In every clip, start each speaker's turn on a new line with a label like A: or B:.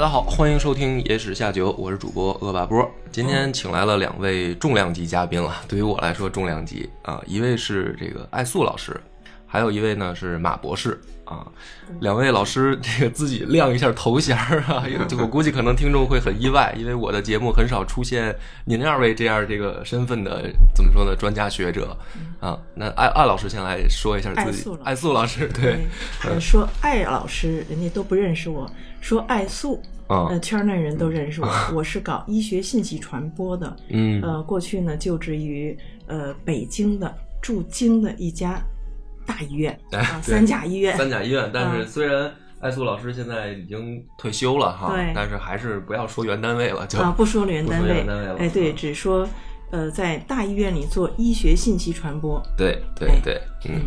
A: 大家好，欢迎收听《野史下酒》，我是主播恶霸波。今天请来了两位重量级嘉宾啊，对于我来说重量级啊，一位是这个艾素老师，还有一位呢是马博士啊。两位老师这个自己亮一下头衔儿啊，我估计可能听众会很意外，因为我的节目很少出现您二位这样这个身份的怎么说呢？专家学者啊。那艾艾老师先来说一下自己，艾素老师对，
B: 呃，说艾老师人家都不认识我，说艾素。
A: 啊
B: 呃，圈内人都认识我，我是搞医学信息传播的。
A: 嗯
B: 呃，过去呢就职于呃北京的驻京的一家大医院
A: 哎
B: 啊，三甲医院。
A: 三甲医院，但是
B: 嗯
A: 虽然艾素老师现在已经退休了哈，
B: 对
A: 但是还是不要说原单位了，就
B: 啊，不说原单位
A: 单位了，
B: 哎，对，
A: 嗯
B: 只说呃在大医院里做医学信息传播。
A: 对对
B: 哎
A: 对，嗯，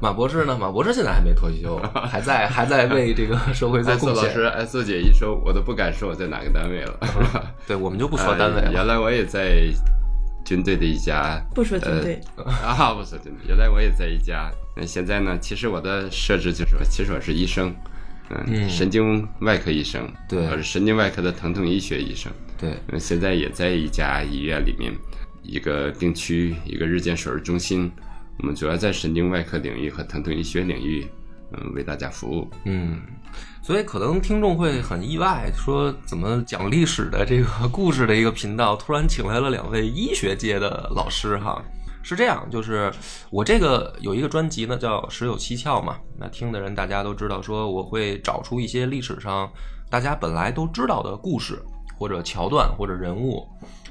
A: 马博士呢？马博士现在还没退休，还在还在为这个社会做贡
C: 艾素老师，
A: 献。
C: 艾素姐一说，我都不敢说我在哪个单位了。
A: 对，我们就不说单位了。
C: 呃原来我也在军队的一家，
B: 不说军队，
C: 呃、啊，不说军队。原来我也在一家，那现在呢？其实我的设置就是，其实我是医生，嗯，
A: 嗯
C: 神经外科医生，
A: 对
C: 我是神经外科的疼痛医学医生。
A: 对，
C: 嗯，现在也在一家医院里面，一个病区，一个日间手术中心。我们主要在神经外科领域和疼痛医学领域，嗯，为大家服务。
A: 嗯，所以可能听众会很意外，说怎么讲历史的这个故事的一个频道，突然请来了两位医学界的老师哈。是这样，就是我这个有一个专辑呢，叫《十有七窍》嘛。那听的人大家都知道，说我会找出一些历史上大家本来都知道的故事，或者桥段，或者人物，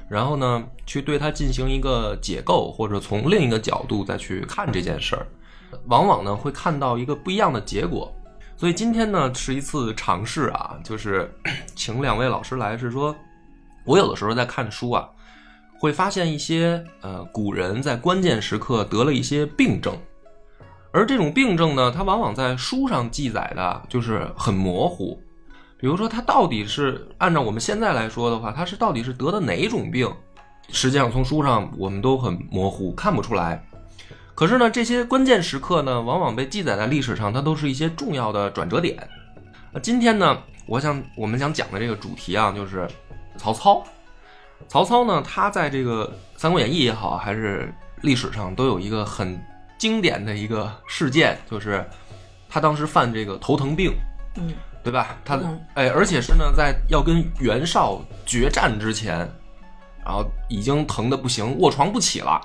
A: 然后呢，去对它进行一个解构，或者从另一个角度再去看这件事儿，往往呢会看到一个不一样的结果。所以今天呢是一次尝试啊，就是 请两位老师来，是说我有的时候在看书啊，会发现一些呃古人在关键时刻得了一些病症，而这种病症呢，它往往在书上记载的就是很模糊。比如说，他到底是按照我们现在来说的话，他是到底是得的哪种病？实际上从书上我们都很模糊，看不出来。可是呢，这些关键时刻呢，往往被记载在历史上，它都是一些重要的转折点。那今天呢，我想我们想讲的这个主题啊，就是曹操。曹操呢，他在这个《三国演义》也好，还是历史上都有一个很经典的一个事件，就是他当时犯这个头疼病。
B: 嗯，
A: 对吧？他
B: 嗯
A: 哎，而且是呢，在要跟袁绍决战之前，然后已经疼的不行，卧床不起了。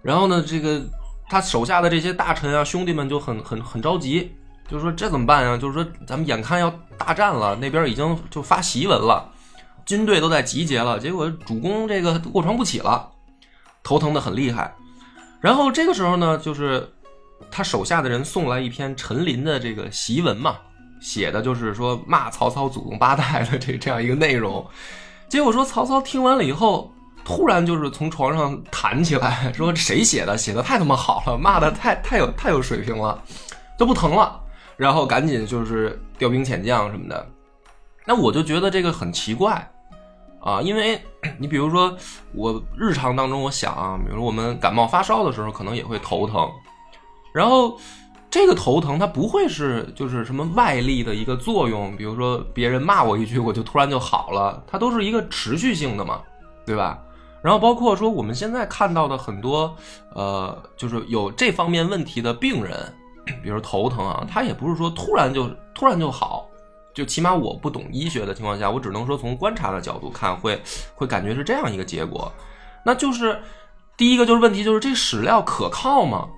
A: 然后呢，这个他手下的这些大臣啊、兄弟们就很很很着急，就是说这怎么办呀？就是说咱们眼看要大战了，那边已经就发檄文了，军队都在集结了，结果主公这个卧床不起了，头疼的很厉害。然后这个时候呢，就是他手下的人送来一篇陈琳的这个檄文嘛。写的就是说骂曹操祖宗八代的这这样一个内容，结果说曹操听完了以后，突然就是从床上弹起来，说谁写的？写的太他妈好了，骂的太太有太有水平了，就不疼了，然后赶紧就是调兵遣将什么的。那我就觉得这个很奇怪啊，因为 你比如说我日常当中我想啊，比如我们感冒发烧的时候，可能也会头疼，然后。这个头疼它不会是就是什么外力的一个作用，比如说别人骂我一句，我就突然就好了，它都是一个持续性的嘛，对吧？然后包括说我们现在看到的很多呃，就是有这方面问题的病人，比如头疼啊，他也不是说突然就突然就好，就起码我不懂医学的情况下，我只能说从观察的角度看，会会感觉是这样一个结果。那就是第一个就是问题就是这史料可靠吗？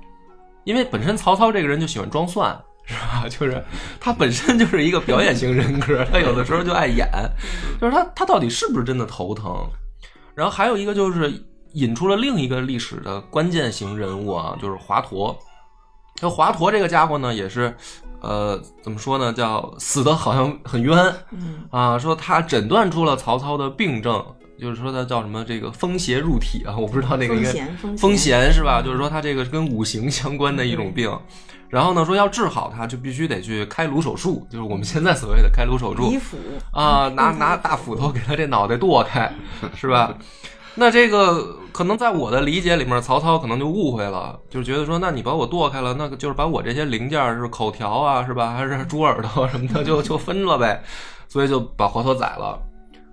A: 因为本身曹操这个人就喜欢装蒜，是吧？就是他本身就是一个表演型人格，他有的时候就爱演，就是他他到底是不是真的头疼？然后还有一个就是引出了另一个历史的关键型人物啊，就是华佗。那华佗这个家伙呢，也是呃，怎么说呢？叫死的好像很冤
B: 嗯
A: 啊，说他诊断出了曹操的病症，就是说他叫什么这个风邪入体啊，我不知道那个应该
B: 风咸风
A: 风
B: 咸
A: 咸是吧？就是说他这个跟五行相关的一种病。然后呢，说要治好它，就必须得去开颅手术，就是我们现在所谓的开颅手术
B: 离腑
A: 啊，拿
B: 嗯
A: 拿大斧头给他这脑袋剁开，是吧？那这个可能在我的理解里面，曹操可能就误会了，就是觉得说，那你把我剁开了，那个就是把我这些零件儿是口条啊，是吧？还是猪耳朵什么的，就就分了呗，所以就把华佗宰了。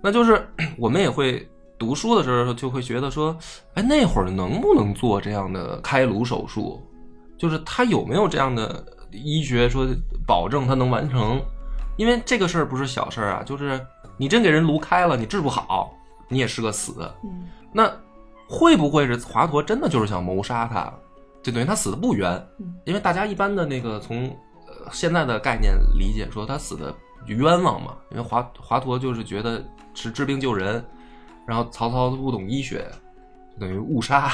A: 那就是我们也会读书的时候就会觉得说，哎，那会儿能不能做这样的开颅手术？就是他有没有这样的医学说保证他能完成？因为这个事儿不是小事儿啊，就是你真给人颅开了，你治不好，你也是个死。
B: 嗯
A: 那会不会是华佗真的就是想谋杀他？就等于他死的不冤
B: 嗯，
A: 因为大家一般的那个从呃现在的概念理解说他死的冤枉嘛，因为华华佗就是觉得是治病救人，然后曹操不懂医学，就等于误杀。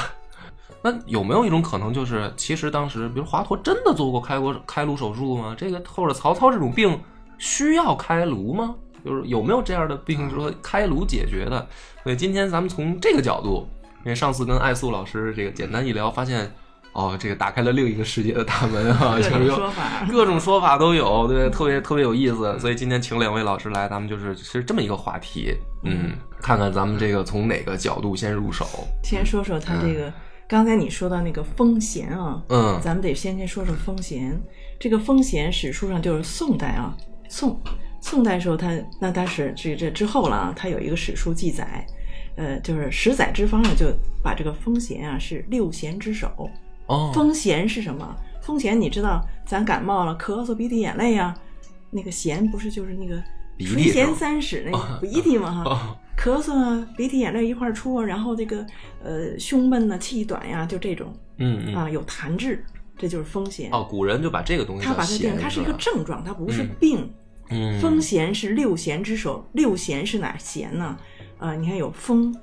A: 那有没有一种可能，就是其实当时，比如华佗真的做过开国开颅手术吗？这个或者曹操这种病需要开颅吗？就是有没有这样的病，就是说开颅解决的？所以今天咱们从这个角度，因为上次跟艾素老师这个简单一聊，发现哦，这个打开了另一个世界的大门啊，有
B: 说法。
A: 各种说法都有，对，特别特别有意思。所以今天请两位老师来，咱们就是其实这么一个话题，嗯，看看咱们这个从哪个角度先入手，
B: 先说说他这个，刚才你说到那个风咸啊，
A: 嗯
B: 咱们得先先说说风咸。这个风咸史书上就是宋代啊，宋宋代时候他那他是这这之后了啊，他有一个史书记载，呃，就是十载之方呢，就把这个风咸啊是六咸之首。
A: 哦，
B: 风咸是什么？风咸你知道，咱感冒了，咳嗽、鼻涕、眼泪呀、那个咸不是就是那个垂涎三尺那个鼻涕嘛哈。
A: 哦
B: 咳嗽啊，鼻涕眼泪一块出啊，然后这个呃胸闷呐、气短呀，就这种
A: 嗯嗯，
B: 啊有痰滞，这就是风邪。
A: 哦，古人就把这个东西叫
B: 它把它定，它是一个症状，它不是
A: 嗯
B: 病。
A: 嗯，
B: 风邪是六邪之首，六邪是哪邪呢？啊、你看有风、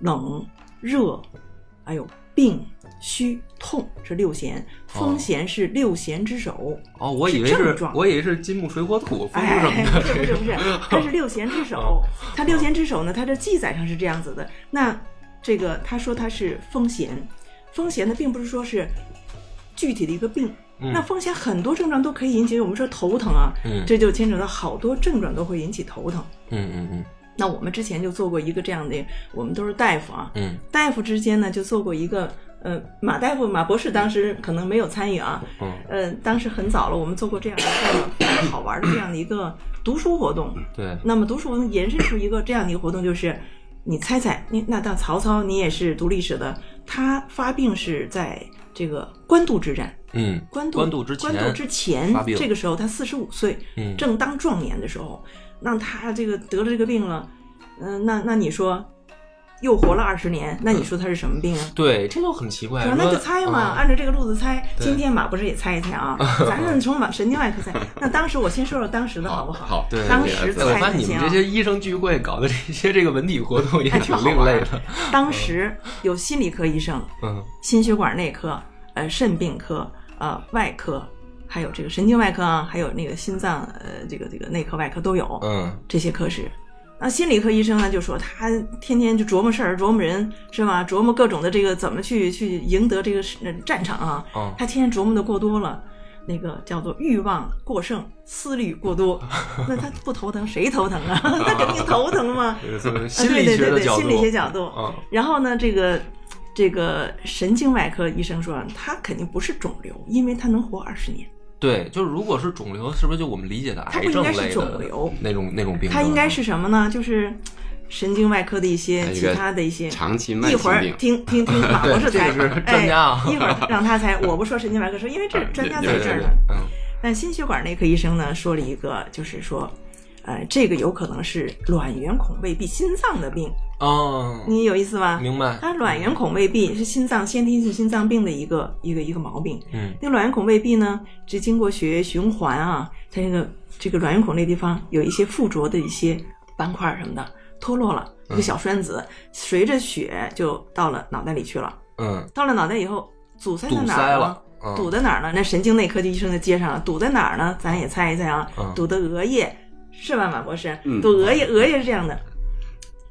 B: 冷、热，还有病、虚、痛是六弦。风弦是六弦之首。
A: 哦，我以为是我以为是金木水火土风
B: 哎，
A: 什么的，
B: 不是不是不是，它是六弦之首。它六弦之首呢，它这记载上是这样子的。那这个他说它是风弦，风弦呢，并不是说是具体的一个病。
A: 嗯
B: 那风弦很多症状都可以引起，我们说头疼啊，
A: 嗯
B: 这就牵扯到好多症状都会引起头疼。
A: 嗯嗯嗯
B: 那我们之前就做过一个这样的，我们都是大夫啊，
A: 嗯
B: 大夫之间呢就做过一个，呃，马大夫马博士当时可能没有参与啊，
A: 嗯
B: 呃，当时很早了，我们做过这样一个好玩的这样的一个读书活动。
A: 对，
B: 那么读书活动延伸出一个这样的一个活动，就是你猜猜，你那到曹操，你也是读历史的，他发病是在这个官渡之战。
A: 嗯，
B: 官渡
A: 官渡之前
B: 官渡之前
A: 发病
B: 这个时候他四十五岁，
A: 嗯
B: 正当壮年的时候，那他这个得了这个病了，嗯、那那你说又活了二十年，那你说他是什么病啊？
A: 对，这就很奇怪？
B: 那就猜嘛，
A: 啊
B: 按照这个路子猜。今天马不是也猜一猜啊？咱们从马神经外科猜。那当时我先说说当时的好不好？
C: 好，
A: 对，
B: 当时
A: 对我发现你们这些医生聚会搞的这些这个文体活动也挺另类的，
B: 当时有心理科医生、
A: 嗯
B: 心血管内科、呃肾病科、呃外科，还有这个神经外科啊，还有那个心脏呃这个这个内科外科都有。
A: 嗯
B: 这些科室。那心理科医生呢，就说他天天就琢磨事儿，琢磨人，是吧？琢磨各种的这个怎么去去赢得这个呃战场啊。
A: 哦
B: 他天天琢磨的过多了，那个叫做欲望过剩，思虑过多。那他不头疼，谁头疼啊？他肯定头疼嘛。啊对对对对，心理学角度。
A: 嗯
B: 然后呢，这个这个神经外科医生说，他肯定不是肿瘤，因为他能活二十年。
A: 对，就是如果是肿瘤，是不是就我们理解的
B: 它
A: 癌
B: 不应该是
A: 症类的
B: 肿瘤
A: 那种那种病症？
B: 他应该是什么呢？就是神经外科的一些其他的一些。
C: 长期慢
B: 一会儿，听听听马博士 猜，
A: 这个是专家啊
B: 哎，一会儿让他猜，我不说神经外科，说因为这专家在这儿呢。，
A: 嗯
B: 但心血管内科医生呢说了一个，就是说，呃，这个有可能是卵圆孔未闭心脏的病，
A: 哦，
B: 你有意思吧？
A: 明白，
B: 它卵圆孔未闭是心脏先天性心脏病的一个一个一个毛病。
A: 嗯
B: 那卵圆孔未闭呢，是经过血液循环啊，它这个这个卵圆孔那地方有一些附着的一些斑块什么的脱落了，一个小栓子，随着血就到了脑袋里去了。
A: 嗯，
B: 到了脑袋以后，阻塞在哪儿了堵在哪儿呢？那神经内科的医生就接上了，堵在哪儿呢？咱也猜一猜啊，
A: 嗯
B: 堵的额叶是吧，马博士？
C: 嗯
B: 堵额叶，额叶是这样的，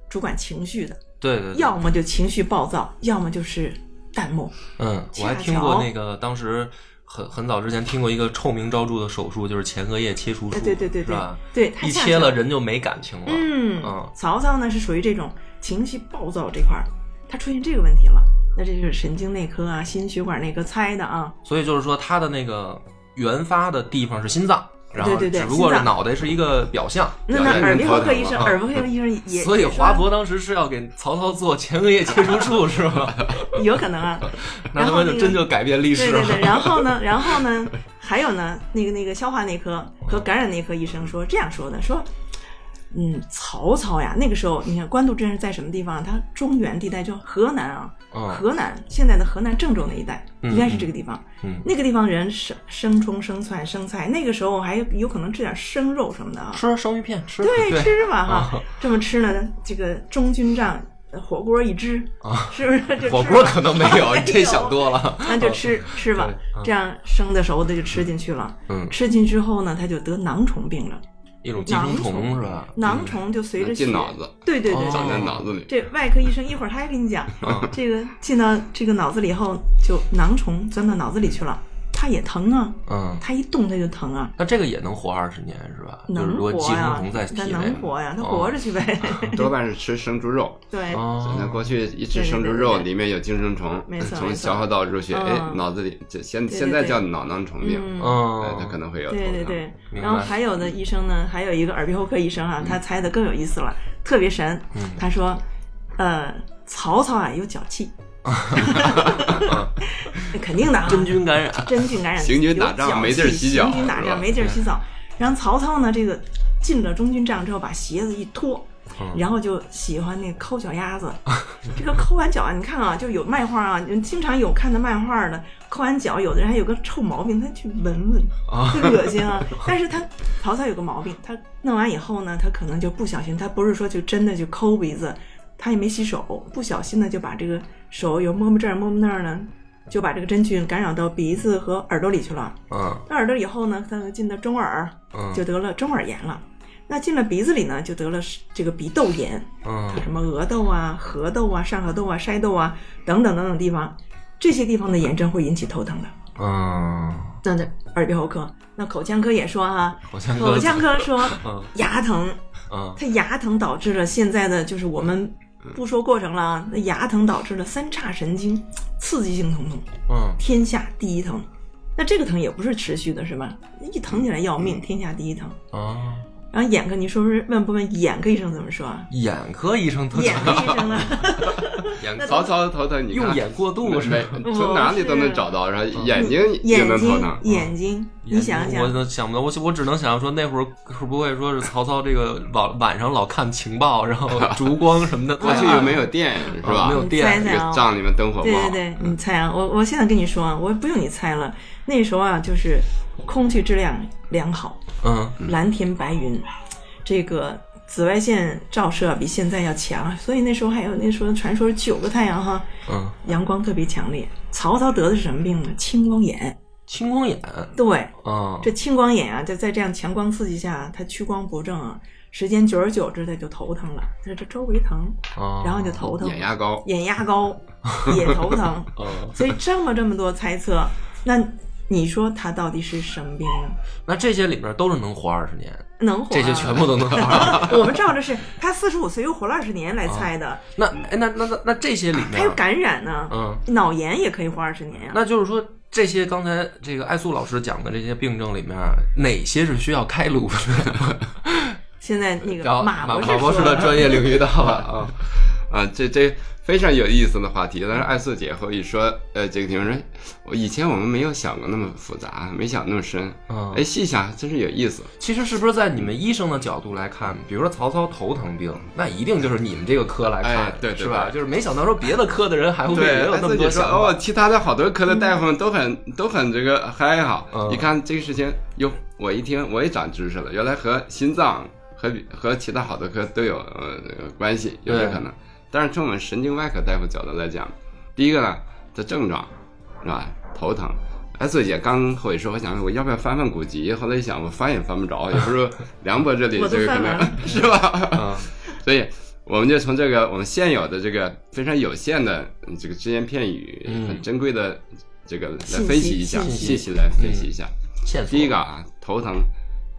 B: 主管情绪的，
A: 对对对，
B: 要么就情绪暴躁，要么就是淡漠。
A: 嗯，我还听过那个当时很很早之前听过一个臭名昭著的手术，就是前额叶切除术，
B: 对对对对对
A: 是吧？
B: 对，
A: 一切了人就没感情了。
B: 嗯
A: 嗯
B: 曹操呢是属于这种情绪暴躁这块儿，他出现这个问题了，那这就是神经内科啊、心血管内科猜的啊。
A: 所以就是说，他的那个原发的地方是心脏，然后
B: 对对对
A: 只不过是脑袋是一个表象。
B: 那那耳鼻喉科医生，耳鼻喉科医生也
A: 所以华佗当时是要给曹操做前额叶切除术，是吗？
B: 有可能啊。
A: 那他妈就真就改变历史了。
B: 对对对，然后呢，然后呢，还有呢，那个那个消化内科和感染内科医生说这样说的，说，嗯，曹操呀，那个时候你看官渡之战是在什么地方？他中原地带，叫河南啊，
A: 嗯
B: 河南现在的河南郑州那一带，
A: 嗯
B: 应该是这个地方。
A: 嗯
B: 那个地方人生生葱、生蒜、生菜，那个时候还有可能吃点生肉什么的啊。
A: 吃生鱼片，吃。
B: 对，
A: 对。
B: 吃嘛哈。
A: 啊，
B: 这么吃呢，这个中军帐火锅一只
A: 啊，
B: 是不是？
A: 火锅可能 没有，你这想多了。
B: 那就吃吃吧。这样生的熟的就吃进去了。
A: 嗯，
B: 吃进之后呢，他就得囊虫病了。
A: 一种寄生虫是吧？
B: 囊虫就随着血
C: 进脑子，
B: 对对对对
C: 长在
B: 对。
C: 脑子里。
B: 这外科医生一会儿他还给你讲，
A: 嗯
B: 这个进到这个脑子里以后，就囊虫钻到脑子里去了，它也疼啊，
A: 嗯，
B: 它一动它就疼啊，
A: 那这个也能活二十年是吧？就是
B: 能
A: 如果寄生
B: 活呀
A: 虫在，体
B: 它
A: 内，
B: 能活呀，它活着去呗。
C: 多半是吃生猪肉。
B: 对，
A: 哦。
C: 那过去一吃生猪肉里面有寄生虫
B: 没错，
C: 从消化道入血，
B: 嗯。
C: 哎，脑子里这现现在叫脑囊虫病，
B: 嗯
A: 嗯。
C: 哎，它可能会有。
B: 对对对，然后还有的医生呢，还有一个耳鼻喉科医生啊，他猜的更有意思了，特别神。
A: 嗯。
B: 他说，呃，曹操啊有脚气，肯定的啊，
A: 真菌感染，
B: 真菌感染，
C: 行军打仗没地儿
B: 气
C: 洗脚
B: 行军打仗没地儿洗澡。然后曹操呢，这个进了中军帐之后，把鞋子一脱。
A: 嗯
B: 然后就喜欢那抠脚丫子，这个抠完脚啊，你看啊，就有漫画啊，经常有看的漫画的，抠完脚，有的人还有个臭毛病，他去闻闻，
A: 啊
B: 特恶心啊。但是他曹操有个毛病，他弄完以后呢，他可能就不小心，他不是说就真的就抠鼻子，他也没洗手，不小心呢就把这个手有摸摸这儿摸摸那儿呢，就把这个真菌感染到鼻子和耳朵里去了。
A: 啊
B: 那耳朵以后呢，他进到中耳，
A: 嗯
B: 就得了中耳炎了。那进了鼻子里呢，就得了这个鼻窦炎，
A: 啊
B: 什么额窦啊、颌窦啊、上颌窦啊、筛窦啊等等等等地方，这些地方的炎症会引起头疼的。
A: 嗯，
B: 那这耳鼻喉科，那口腔科也说哈，
A: 口腔科
B: 口腔科说
A: 嗯
B: 牙疼，
A: 啊
B: 它牙疼导致了现在的就是我们不说过程了啊，那牙疼导致了三叉神经刺激性疼痛，
A: 嗯
B: 天下第一疼。那这个疼也不是持续的，是吧？一疼起来要命，天下第一疼。
A: 啊，
B: 然后眼科，你说不是问不问眼科医生怎么说啊？
A: 眼科医生特
B: 眼科医生呢？
A: 眼
C: 曹操头疼，你
A: 用眼过度是
C: 没
A: 吧？
C: 从哪里都能找到，然后眼睛也
B: 眼睛
C: 能头疼，。
B: 眼睛，你想
A: 我
B: 想，
A: 都想不到，我我只能想象说那会儿会不会说是曹操这个晚晚上老看情报，然后 烛光什么的，
C: 过去又没有电，是吧？
A: 没有电
C: 帐里面灯火不好。
B: 对对对，你猜啊！我我现在跟你说啊，我不用你猜了。那时候啊，就是空气质量良好，
A: 嗯
B: 蓝天白云，这个紫外线照射比现在要强，所以那时候还有那时候传说九个太阳哈，
A: 嗯，
B: 阳光特别强烈。曹操得的是什么病呢？青光眼。
A: 青光眼，
B: 对，
A: 嗯
B: 这青光眼啊，就在这样强光刺激下，它屈光不正啊，时间久而久之，它就头疼了，它这周围疼，
A: 哦
B: 然后就头疼，
C: 眼压高，
B: 眼压高也头疼，
A: 嗯
B: 所以这么这么多猜测，那你说他到底是什么病呢？
A: 那这些里边都是能活二十年，
B: 能活、啊？
A: 这些全部都能活。
B: 我们照着是他四十五岁又活了二十年来猜的，
A: 那哎那那那那这些里面，
B: 还有感染呢，
A: 嗯，
B: 脑炎也可以活二十年啊。
A: 那就是说这些刚才这个艾素老师讲的这些病症里面，哪些是需要开颅的？
B: 现在那个马博士
A: 马博士的专业领域到了 啊，
C: 啊，这这非常有意思的话题。但是艾素姐和一说，呃，这个听众说，我以前我们没有想过那么复杂，没想那么深。
A: 嗯
C: 哎，细想真是有意思。
A: 其实是不是在你们医生的角度来看，比如说曹操头疼病，那一定就是你们这个科来看，
C: 哎对对
A: 是吧？就是没想到说别的科的人还会也
C: 对，
A: 有那么
C: 艾素姐说
A: 多想法。
C: 哦，其他的好多科的大夫们都很、都很这个嗨哈。
A: 嗯
C: 你看这个事情，哟，我一听我也长知识了，原来和心脏和和其他好多科都有呃这个关系，有这可能。但是从我们神经外科大夫角度来讲，第一个呢，这症状是吧？头疼，哎，所以姐刚和我说，我想我要不要翻翻古籍？后来一想，我翻也翻不着，也不是 梁博这里这个可能 是吧？
A: 啊，
C: 所以我们就从这个我们现有的这个非常有限的嗯这个只言片语、
A: 嗯
C: 很珍贵的这个来分析一下
B: 信息
C: 来分析一下。第一个，啊，头疼，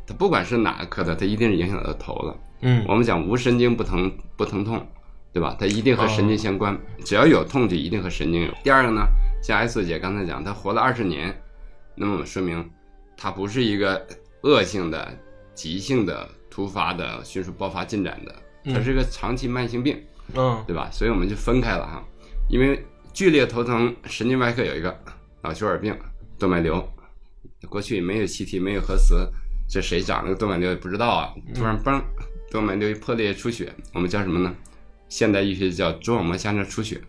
C: 它不管是哪个科的，它一定是影响到头了。
A: 嗯
C: 我们讲无神经不疼不疼痛，对吧？它一定和神经相关，只要有痛就一定和神经有。第二个呢，像 S 姐刚才讲，她活了二十年，那么说明它不是一个恶性的、急性的、突发的、迅速爆发进展的，它是个长期慢性病，
A: 嗯
C: 对吧？所以我们就分开了哈，因为剧烈头疼，神经外科有一个脑血管病、动脉瘤，过去没有 CT，没有核磁，这谁长了个动脉瘤也不知道啊，突然嘣，动脉瘤破裂出血，我们叫什么呢？现代医学叫蛛网膜下腔出血，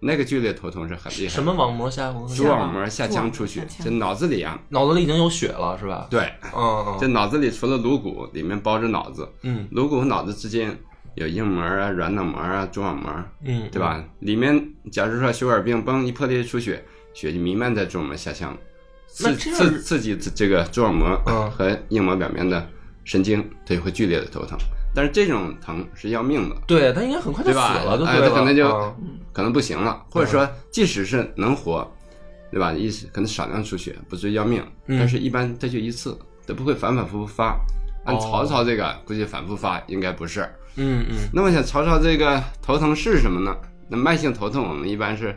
C: 那个剧烈头痛是很厉害。
A: 什么网膜下？
C: 蛛网膜下腔出血
B: 蛛网膜下，腔
C: 这脑子里啊，
A: 脑子里已经有血了，是吧？
C: 对，
A: 嗯
C: 这脑子里除了颅骨，里面包着脑子，
A: 嗯
C: 颅骨和脑子之间有硬膜啊、软脑膜啊、蛛网膜，
A: 嗯，
C: 对吧？里面假如说血管病嘣一破裂出血，血就弥漫在蛛网膜下腔，刺刺刺激这个蛛网膜
A: 嗯
C: 和硬膜表面的神经，它就会剧烈的头疼。但是这种疼是要命的，
A: 对他应该很快就死
C: 对吧？
A: 了，
C: 哎，
A: 对了。
C: 它可能就
A: 嗯
C: 可能不行了，或者说即使是能活，对吧？意思可能少量出血，不至于要命，
A: 嗯
C: 但是一般它就一次，它不会反反复复发。按
A: 哦
C: 曹操这个，估计反复发应该不是。
A: 嗯嗯
C: 那么想曹操这个头疼是什么呢？那慢性头痛我们一般是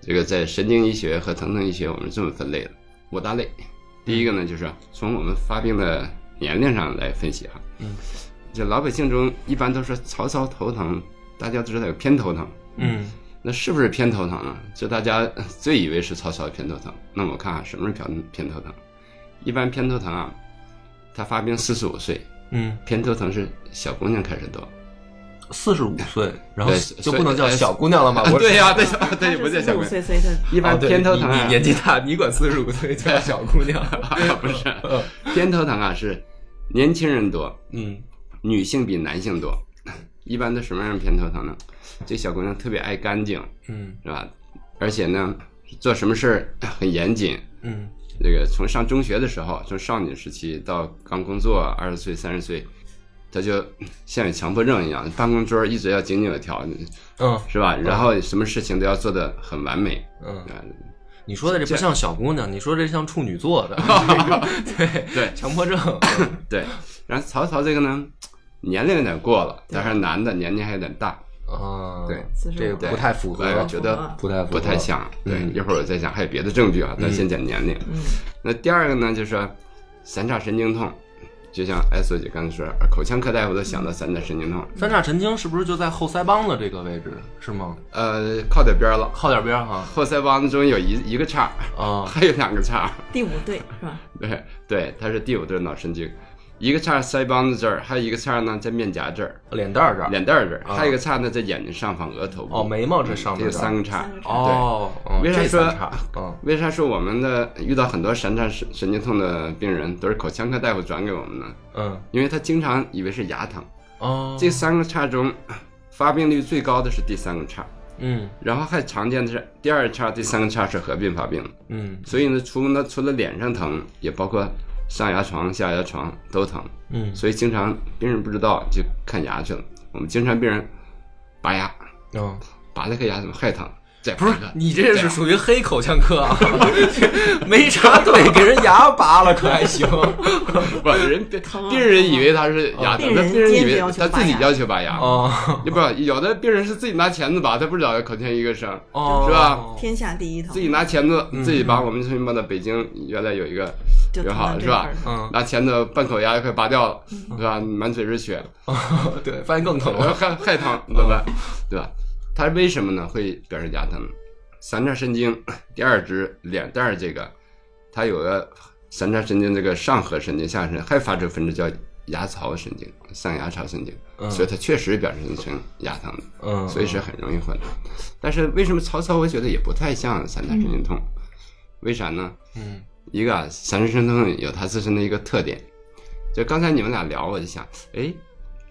C: 这个在神经医学和疼痛医学我们这么分类的五大类。第一个呢，就是从我们发病的年龄上来分析哈。
A: 嗯，
C: 这老百姓中一般都说曹操头疼，大家都知道有偏头疼。
A: 嗯
C: 那是不是偏头疼呢？就大家最以为是曹操的偏头疼。那我们看看什么是偏偏头疼。一般偏头疼啊，他发病四十五岁，
A: 嗯，
C: 偏头疼是小姑娘开始多。
A: 四十五岁，然后就不能叫小姑娘了吗？我
C: 对呀、对
B: 他
C: 对，不叫小姑娘。
B: 四十五岁，所以
C: 一般偏头疼啊
A: 你你，年纪大，你管四十五岁叫 小姑娘？
C: 不是偏头疼啊，是年轻人多，
A: 嗯
C: 女性比男性多。一般都什么样的偏头疼呢？这小姑娘特别爱干净，
A: 嗯
C: 是吧？而且呢，做什么事儿很严谨。
A: 嗯
C: 这个从上中学的时候，从少女时期到刚工作二十岁、三十岁，她就像有强迫症一样，办公桌一直要井井有条，
A: 嗯
C: 是吧？然后什么事情都要做得很完美。
A: 嗯，
C: 啊
A: 你说的这不像小姑娘，你说这像处女座的，对
C: 对
A: 强迫症。
C: 对，然后曹操这个呢，年龄有点过了，但是男的年龄还有点大，
A: 啊，
C: 对
A: 这个不太符合，
C: 我觉得
A: 不太
C: 不太像。对，
A: 嗯
C: 一会儿我再讲，还有别的证据啊，咱先讲年龄。
B: 嗯
C: 那第二个呢，就是说三叉神经痛，就像艾索姐刚才说，口腔科大夫都想到三叉神经痛，
A: 三叉神经是不是就在后腮帮子这个位置？是吗？
C: 呃，靠点边了。
A: 靠点边儿哈。
C: 后腮帮子中有一一个叉，
A: 啊，
C: 还有两个叉，
B: 第五对是吧？
C: 对对，它是第五对脑神经，一个叉腮帮子这儿，还有一个叉呢在面颊这儿，
A: 脸蛋儿这儿。
C: 脸蛋儿这儿，
A: 啊
C: 还有一个叉呢在眼睛上方、额头部。
A: 哦，眉毛这上
C: 这有
A: 面这儿
C: 三个叉
B: 三。个叉
A: 哦，哦
C: 为啥说为啥说我们的遇到很多神叉神神经痛的病人都是口腔科大夫转给我们呢？
A: 嗯
C: 因为他经常以为是牙疼。
A: 哦，
C: 这三个叉中，发病率最高的是第三个叉，
A: 嗯
C: 然后还常见的是第二叉、第三个叉是合并发病。
A: 嗯
C: 所以呢，除了除了脸上疼，也包括上牙床、下牙床都疼。
A: 嗯
C: 所以经常病人不知道就看牙去了。我们经常病人拔牙，
A: 嗯，
C: 拔了颗牙怎么还疼？再
A: 不是你这是属于黑口腔科啊，没插队给人牙拔了可还行？
C: 不，人病
B: 疼啊
C: 病人以为他是牙疼，
B: 病人
C: 那病人以为他自己要求拔牙。
A: 哦
C: 你不有的病人是自己拿钳子拔，他不知道口腔医个声，
A: 哦，
C: 是吧
B: 天下第一疼，
C: 自己拿钳子
A: 嗯
C: 自己拔。我们曾经搬到北京，原来有一个
B: 就疼
C: 挺好是吧
A: 嗯，
C: 拿钳子半口牙快拔掉了，是吧？满嘴是血，
A: 对，发现更疼了。
C: 还还疼怎么办？对吧？它为什么呢？会表示牙疼？三叉神经第二支脸蛋儿这个，它有个三叉神经这个上颌神经、下颌神经，还发出分支叫牙槽神经、上牙槽神经，
A: 嗯
C: 所以它确实表示成牙疼的。
A: 嗯，
C: 所以是很容易患的。但是为什么曹操我觉得也不太像三叉神经痛？为啥呢？
A: 嗯
C: 一个啊，三叉神经痛有它自身的一个特点，就刚才你们俩聊，我就想，哎，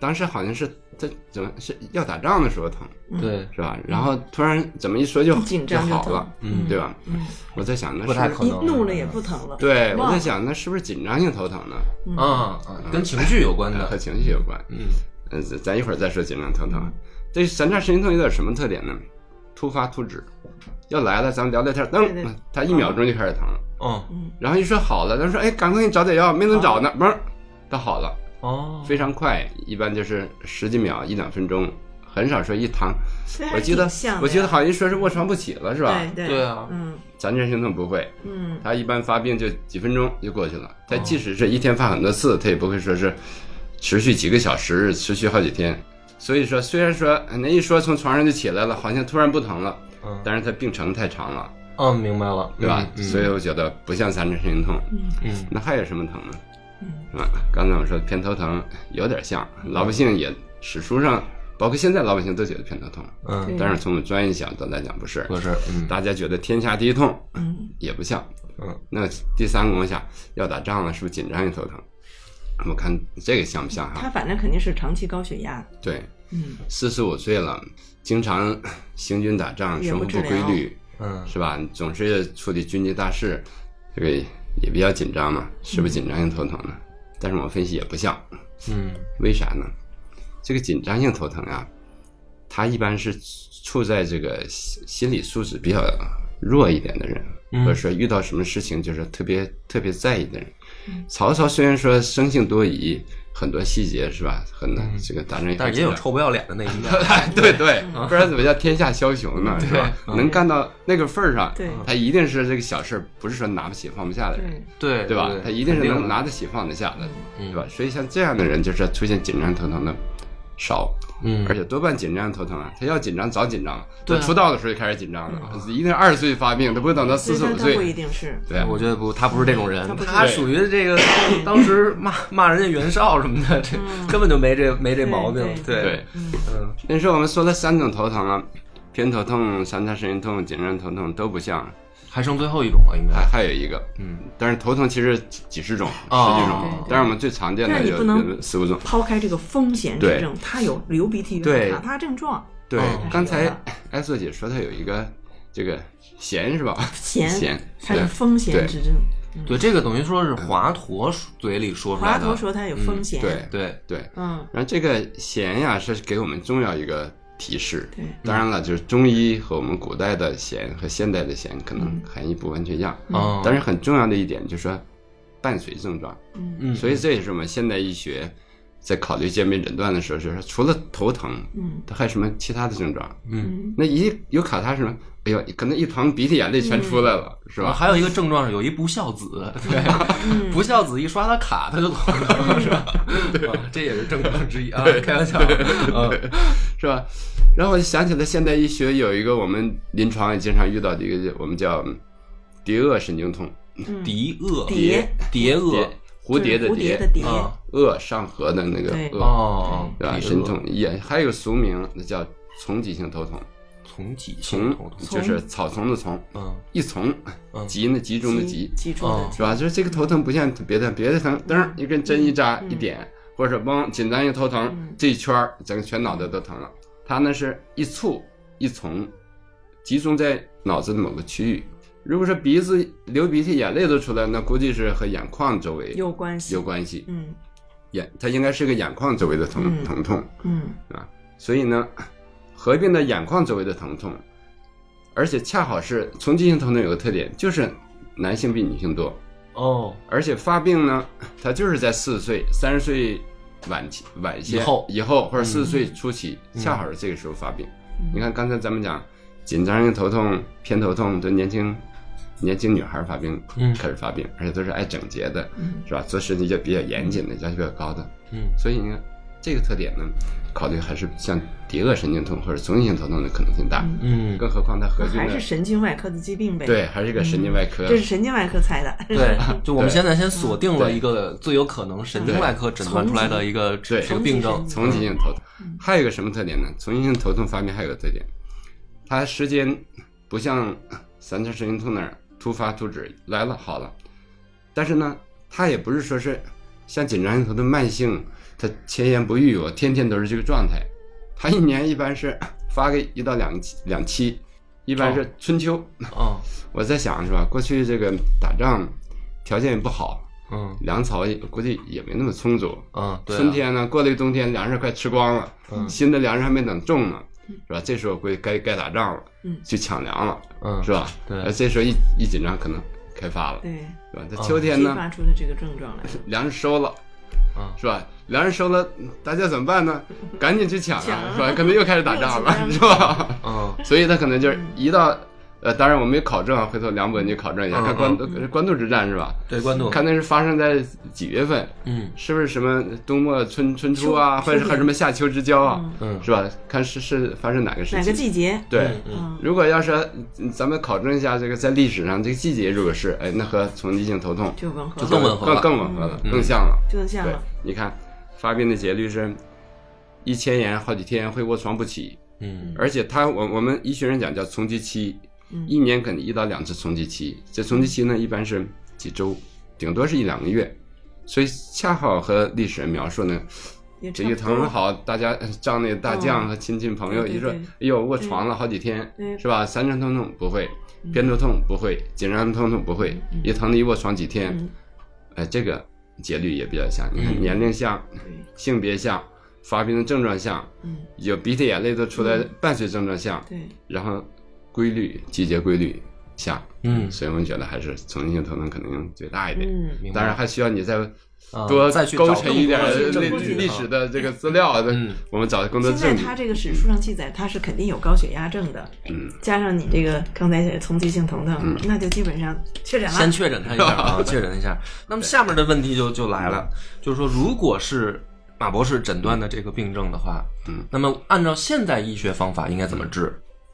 C: 当时好像是在怎么是要打仗的时候疼，
A: 对，
C: 是吧？然后突然怎么一说就
B: 紧
C: 就
B: 张就疼
C: 好了，
A: 嗯
C: 对吧？
B: 嗯，
C: 我在想，那
A: 不太
C: 是不是
B: 一
A: 可能
B: 怒了也不疼了。
C: 对，我在想，那是不是紧张性头疼呢？
B: 嗯
A: 啊啊，跟情绪有关的
C: 和，情绪有关。
A: 嗯
C: 呃，咱咱一会儿再说紧张头疼。这三叉神经痛有点什么特点呢？突发突止，要来了，咱们聊聊天，噔，它一秒钟就开始疼了。
A: 嗯。
C: 然后一说好了，他说哎，赶快给你找点药，没能找呢，嘣，他好了，
A: 哦，
C: 非常快，一般就是十几秒、一两分钟，很少说一躺。我记得我记得好像说是卧床不起了，是吧？
B: 对
A: 对。啊。
B: 嗯
C: 咱这神经痛不会，
B: 嗯。
C: 他一般发病就几分钟就过去了。他即使是一天发很多次，他也不会说是持续几个小时，持续好几天。所以说，虽然说那一说从床上就起来了，好像突然不疼了，
A: 嗯。
C: 但是他病程太长了，
A: 嗯，明白了，
C: 对吧？
A: 嗯
C: 所以我觉得不像三叉神经痛。
A: 嗯
C: 那还有什么疼呢？
B: 嗯
C: 是吧？刚才我说偏头疼有点像，老百姓也史书上，包括现在老百姓都觉得偏头痛，
A: 嗯，
C: 但是从我们专业角度来讲不是，
A: 不是，嗯
C: 大家觉得天下第一痛
B: 嗯
C: 也不像。
A: 嗯
C: 那第三个我想要打仗了，是不是紧张也头疼？我看这个像不像哈？
B: 他反正肯定是长期高血压。
C: 对，
B: 嗯
C: 四十五岁了，经常行军打仗，
B: 也
C: 生活不规律，
A: 嗯
C: 是吧？总是处理军机大事，这个也比较紧张嘛，是不是紧张性头疼呢？但是我分析也不像，
A: 嗯
C: 为啥呢？这个紧张性头疼啊，它一般是处在这个心心理素质比较弱一点的人，
A: 嗯
C: 或者说遇到什么事情就是特别特别在意的人。曹操虽然说生性多疑，很多细节是吧？很这个打仗，
A: 嗯但是也有臭不要脸的那一面，
C: 对对，不然怎么叫天下枭雄呢？是吧？
A: 嗯
C: 能干到那个份儿上，他一定是这个小事儿不是说拿不起放不下的人，
B: 对，
A: 对
C: 对吧？他一定是能拿得起放得下的，
A: 嗯
C: 对吧？所以像这样的人，就是出现紧张疼痛的少，
A: 嗯。
C: 而且多半紧张头疼啊，他要紧张早紧张了，他出道的时候就开始紧张了，一定是二十岁发病，他不会等到四十五
B: 所以他他不一
C: 岁。
B: 定是。
C: 对。啊，
A: 我觉得不，他不是这种人。
B: 他
A: 属于这个 当时骂骂人家袁绍什么的，这根本就没这没这毛病
B: 嗯对。嗯。
C: 那时候我们说了三种头疼啊，偏头痛、三叉神经痛、紧张头痛都不像，
A: 还剩最后一种了，应该。
C: 还还有一个，
A: 嗯，
C: 但是头疼其实几十种、
A: 哦
C: 十几种
B: 对对，
C: 但是我们最常见的有
B: 但是你不能
C: 有四五种。
B: 抛开这个风险
C: 对。
B: 指症，它有流鼻涕、
C: 对。
B: 有卡他症状，
C: 对
A: 哦，
C: 刚才艾瑟姐说她有一个这个弦是吧？
B: 咸
C: 咸
B: 它是
C: 对。
B: 风险
C: 对。
B: 指症。
A: 对，这个等于说是华佗嘴里说出来的。
B: 华佗说他有风险，
C: 嗯。对。
A: 对，
C: 对，
B: 嗯，
C: 然后这个弦呀是给我们中药一个提示。
B: 对，
C: 当然了，就是中医和我们古代的弦和现代的弦可能含义不完全一样，
A: 嗯，
C: 但是很重要的一点就是说伴随症状，
B: 嗯。
A: 嗯，
C: 所以这也是我们现代医学在考虑鉴别诊断的时候，就是除了头疼，
B: 嗯。
C: 它还有什么其他的症状？
A: 嗯，
C: 那一有考察什么？哎呦，可能一疼鼻涕眼泪全出来了，是吧？
A: 啊还有一个症状是有一不孝子，对，
B: 嗯
A: 不孝子一刷他卡他就头疼，是吧？啊这也是症状之一啊，开玩笑。嗯
C: 是吧？然后我就想起来现代医学有一个我们临床也经常遇到的一个，我们叫蝶腭神经痛，
B: 嗯，
A: 蝶腭，
B: 蝶
A: 蝶蛾
C: 蝶，蝴蝶的
B: 蝴蝶的蝶，
C: 上颌的那个
A: 哦，
C: 对吧？神痛也还有俗名，那叫丛棘性头痛，
A: 从几性
C: 丛，就是草丛的丛，
A: 嗯
C: 一丛
A: 嗯
C: 集呢集中的集，
B: 集中
C: 是吧？就是这个头疼不像别的，别的疼噔一根针一扎一点，或者嗡紧张一头疼
B: 嗯
C: 这一圈儿整个全脑袋都疼了。它呢是一簇一丛，集中在脑子的某个区域。如果说鼻子流鼻涕、眼泪都出来，那估计是和眼眶周围
B: 有关系，
C: 有关系。
B: 嗯
C: 眼它应该是个眼眶周围的疼
B: 嗯
C: 疼痛，
B: 嗯啊
C: 所以呢，合并的眼眶周围的疼痛，而且恰好是丛集性疼痛有个特点，就是男性比女性多。
A: 哦，
C: 而且发病呢，它就是在四十岁、三十岁晚期晚些
A: 以后
C: 以后或者四十岁初期，恰好是这个时候发病。你看刚才咱们讲紧张性头痛、偏头痛，都年轻年轻女孩发病，
A: 嗯
C: 开始发病，而且都是爱整洁的，
B: 嗯
C: 是吧？做事情就比较严谨的，要求比较高的。
A: 嗯
C: 所以呢，这个特点呢，考虑还是像蝶腭神经痛或者丛集性头痛的可能性大。
A: 嗯，
C: 更何况它核心
B: 还是神经外科的疾病呗，
C: 对，还是一个神经外科。
B: 这是神经外科猜的，
A: 对，就我们现在先锁定了一个最有可能神经外科诊断出来的一个
C: 对
A: 这个病症，
C: 丛集性头痛，还有一个什么特点呢？丛集性头痛发病还有个特点，它时间不像三叉神经痛那儿突发突止来了好了，但是呢，它也不是说是像紧张性头痛慢性他前言不遇，我天天都是这个状态。他一年一般是发个一到两两期，一般是春秋。
A: 嗯
C: 我在想是吧？过去这个打仗条件也不好，
A: 嗯
C: 粮草也估计也没那么充足。
A: 嗯，对啊
C: 春天呢，过了一个冬天，粮食快吃光了，
A: 嗯
C: 新的粮食还没等种呢，是吧？这时候估计该该打仗了，
B: 嗯
C: 去抢粮了，
A: 嗯
C: 是吧？
A: 对
C: 这时候一一紧张，可能开发了，
B: 对，
C: 是吧？这
A: 嗯
B: 激
C: 秋天呢，
B: 发出的这个症状来。
C: 粮食收了，
A: 嗯
C: 是吧？粮食收了，大家怎么办呢？赶紧去抢
B: 抢
C: 啊，是吧？可能又开始打仗了，是吧？
A: 嗯
C: 所以他可能就是一到，呃，当然我没考证啊，回头梁博你考证一下，
A: 嗯
C: 看官渡官渡之战是吧？
A: 对关渡
C: 看那是发生在几月份？
A: 嗯
C: 是不是什么冬末春春初啊，或者是还什么夏秋之交啊？
A: 嗯
C: 是吧？看是是发生哪个时期？
B: 哪个季节？
C: 对，如果要是嗯咱们考证一下这个在历史上这个季节，如果是哎，那和从逆性头痛
B: 就
A: 更吻合
C: 更更吻合了，
A: 嗯
C: 更像了。
B: 更像了。，
C: 你看发病的节律是一千年好几天会卧床不起，
A: 嗯。
C: 而且他我我们医学上讲叫从疾期，
B: 嗯。
C: 一年可能一到两次从疾期，这从疾期呢一般是几周，顶多是一两个月，所以恰好和历史人描述呢，这一疼好，大家仗那大将和亲戚朋友一说，
B: 对。
C: 哎呦卧床了好几天，
B: 对。
C: 是吧？三阵痛痛不会，偏头痛不会，紧张疼痛不会，一疼的一卧床几天，
B: 嗯。
C: 哎，这个节律也比较像，你看
A: 嗯。
C: 年龄像，性别像，发病的症状像，
B: 嗯。
C: 有鼻涕眼泪都出来伴随症状像，
B: 对，
C: 然后规律季节规律像，
A: 嗯。
C: 所以我们觉得还是从性头疼可能最大一点。
B: 嗯
C: 当然还需要你再
A: 啊
C: 多
A: 再去
C: 勾陈一点历历史的这个资料，
A: 嗯
C: 我们找更多
B: 现在。他这个史书上记载，他是肯定有高血压症的，
C: 嗯，
B: 加上你这个刚才写从急性疼痛，那就基本上确诊了。
A: 先确诊他一下啊，确诊一下。那么下面的问题就就来了，就是说，如果是马博士诊断的这个病症的话，
C: 嗯，
A: 那么按照现代医学方法应该怎么治？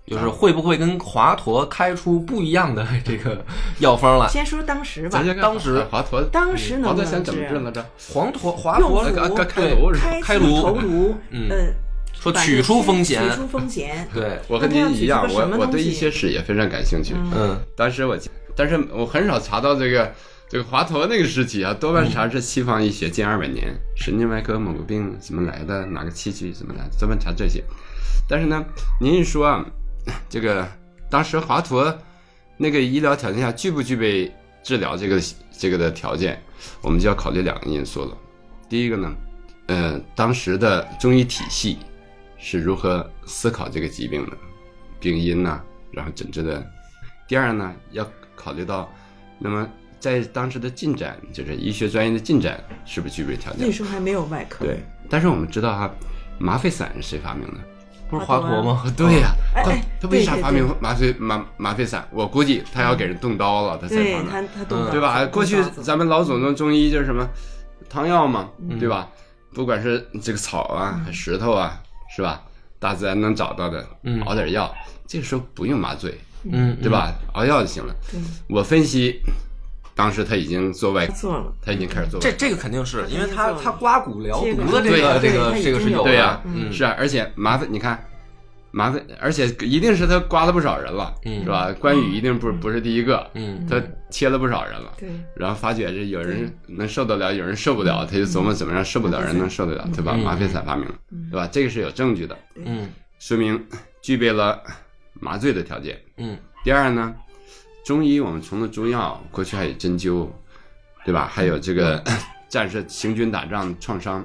A: 就是会不会跟华佗开出不一样的 这个药方来？
B: 先说当时吧
C: 咱，先看
A: 当时
C: 华佗，
B: 当时能不能
C: 华佗想怎么
B: 治
C: 治来着？
A: 黄佗华佗
C: 开开
A: 对
C: 炉是？
B: 开
A: 开颅
B: 头颅，
A: 嗯
B: 呃，
A: 说取出风险
B: 取，出风险，
A: 对，
C: 我和
B: 那他要
C: 您一样，我我对一些史也非常感兴趣。
B: 嗯
A: 嗯
C: 当时我，但是我很少查到这个这个华佗那个时期啊，多半查是西方医学近二百年，神经外科某个病怎么来的，哪个器具怎么来的，多半查这些。但是呢，您一说啊，这个当时华佗那个医疗条件下具不具备治疗这个这个的条件，我们就要考虑两个因素了。第一个呢，呃，当时的中医体系是如何思考这个疾病的，病因呐、然后诊治的。第二呢，要考虑到，那么在当时的进展，就是医学专业的进展，是不是具备条件
B: 那？时候还没有外科。
C: 对，但是我们知道哈，麻沸散是谁发明的？
A: 不是华佗吗？
C: 对呀、他他为啥发明麻醉麻麻沸散？我估计他要给人动刀了，他才
B: 对
C: 发明。
B: 他他动刀
C: 对吧？过去咱们老祖宗中医就是什么汤药嘛，
B: 嗯
C: 对吧？不管是这个草啊、石头啊，是吧？大自然能找到的，
A: 嗯
C: 熬点药，这个时候不用麻醉，
A: 嗯，
C: 对吧？熬药就行了。
B: 对
C: 我分析，当时他已经做外
B: 他，做了，
C: 他已经开始做外
A: 这这个肯定是因为他他刮骨疗毒的这个这个这个是有的，
C: 对呀、
A: 嗯，
C: 是啊，而且麻烦，你看。麻烦，而且一定是他刮了不少人了，
A: 嗯。
C: 是吧？关羽一定不不是第一个，
A: 嗯。
C: 他切了不少人了。
B: 对，
C: 然后发觉这有人能受得了，有人受不了，他就琢磨怎么样受不了人能受得了，他把
A: 嗯。
C: 麻沸散发明了，对吧？这个是有证据的，
A: 嗯。
C: 说明具备了麻醉的条件。
A: 嗯。
C: 第二呢，中医我们从了中药，过去还有针灸，对吧？还有这个 战士行军打仗创伤，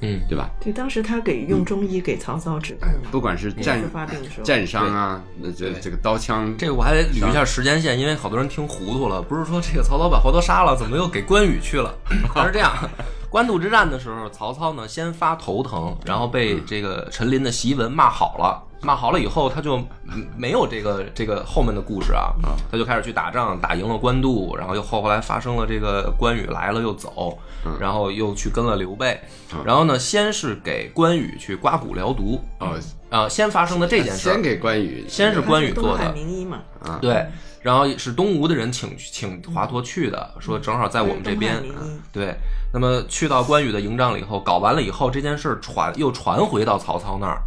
A: 嗯
C: 对吧？
B: 对，当时他给用中医给曹操止痛嘛，
C: 不管是战
B: 当时发病的时候，
C: 战伤啊，那这这个刀枪，
A: 这个我还得捋一下时间线，因为好多人听糊涂了，不是说这个曹操把华佗杀了，怎么又给关羽去了？他是这样，官渡之战的时候，曹操呢先发头疼，然后被这个陈琳的檄文骂好了。骂好了以后，他就嗯没有这个这个后面的故事啊，他就开始去打仗，打赢了官渡，然后又后后来发生了这个关羽来了又走，然后又去跟了刘备，然后呢，先是给关羽去刮骨疗毒，
C: 啊，
A: 啊，先发生的这件事儿
C: 先，给关羽，
A: 先是关羽做的，
B: 名医嘛，
A: 对，然后是东吴的人请请华佗去的，说正好在我们这边对。那么去到关羽的营帐了以后，搞完了以后，这件事儿传又传回到曹操那儿，
C: 哦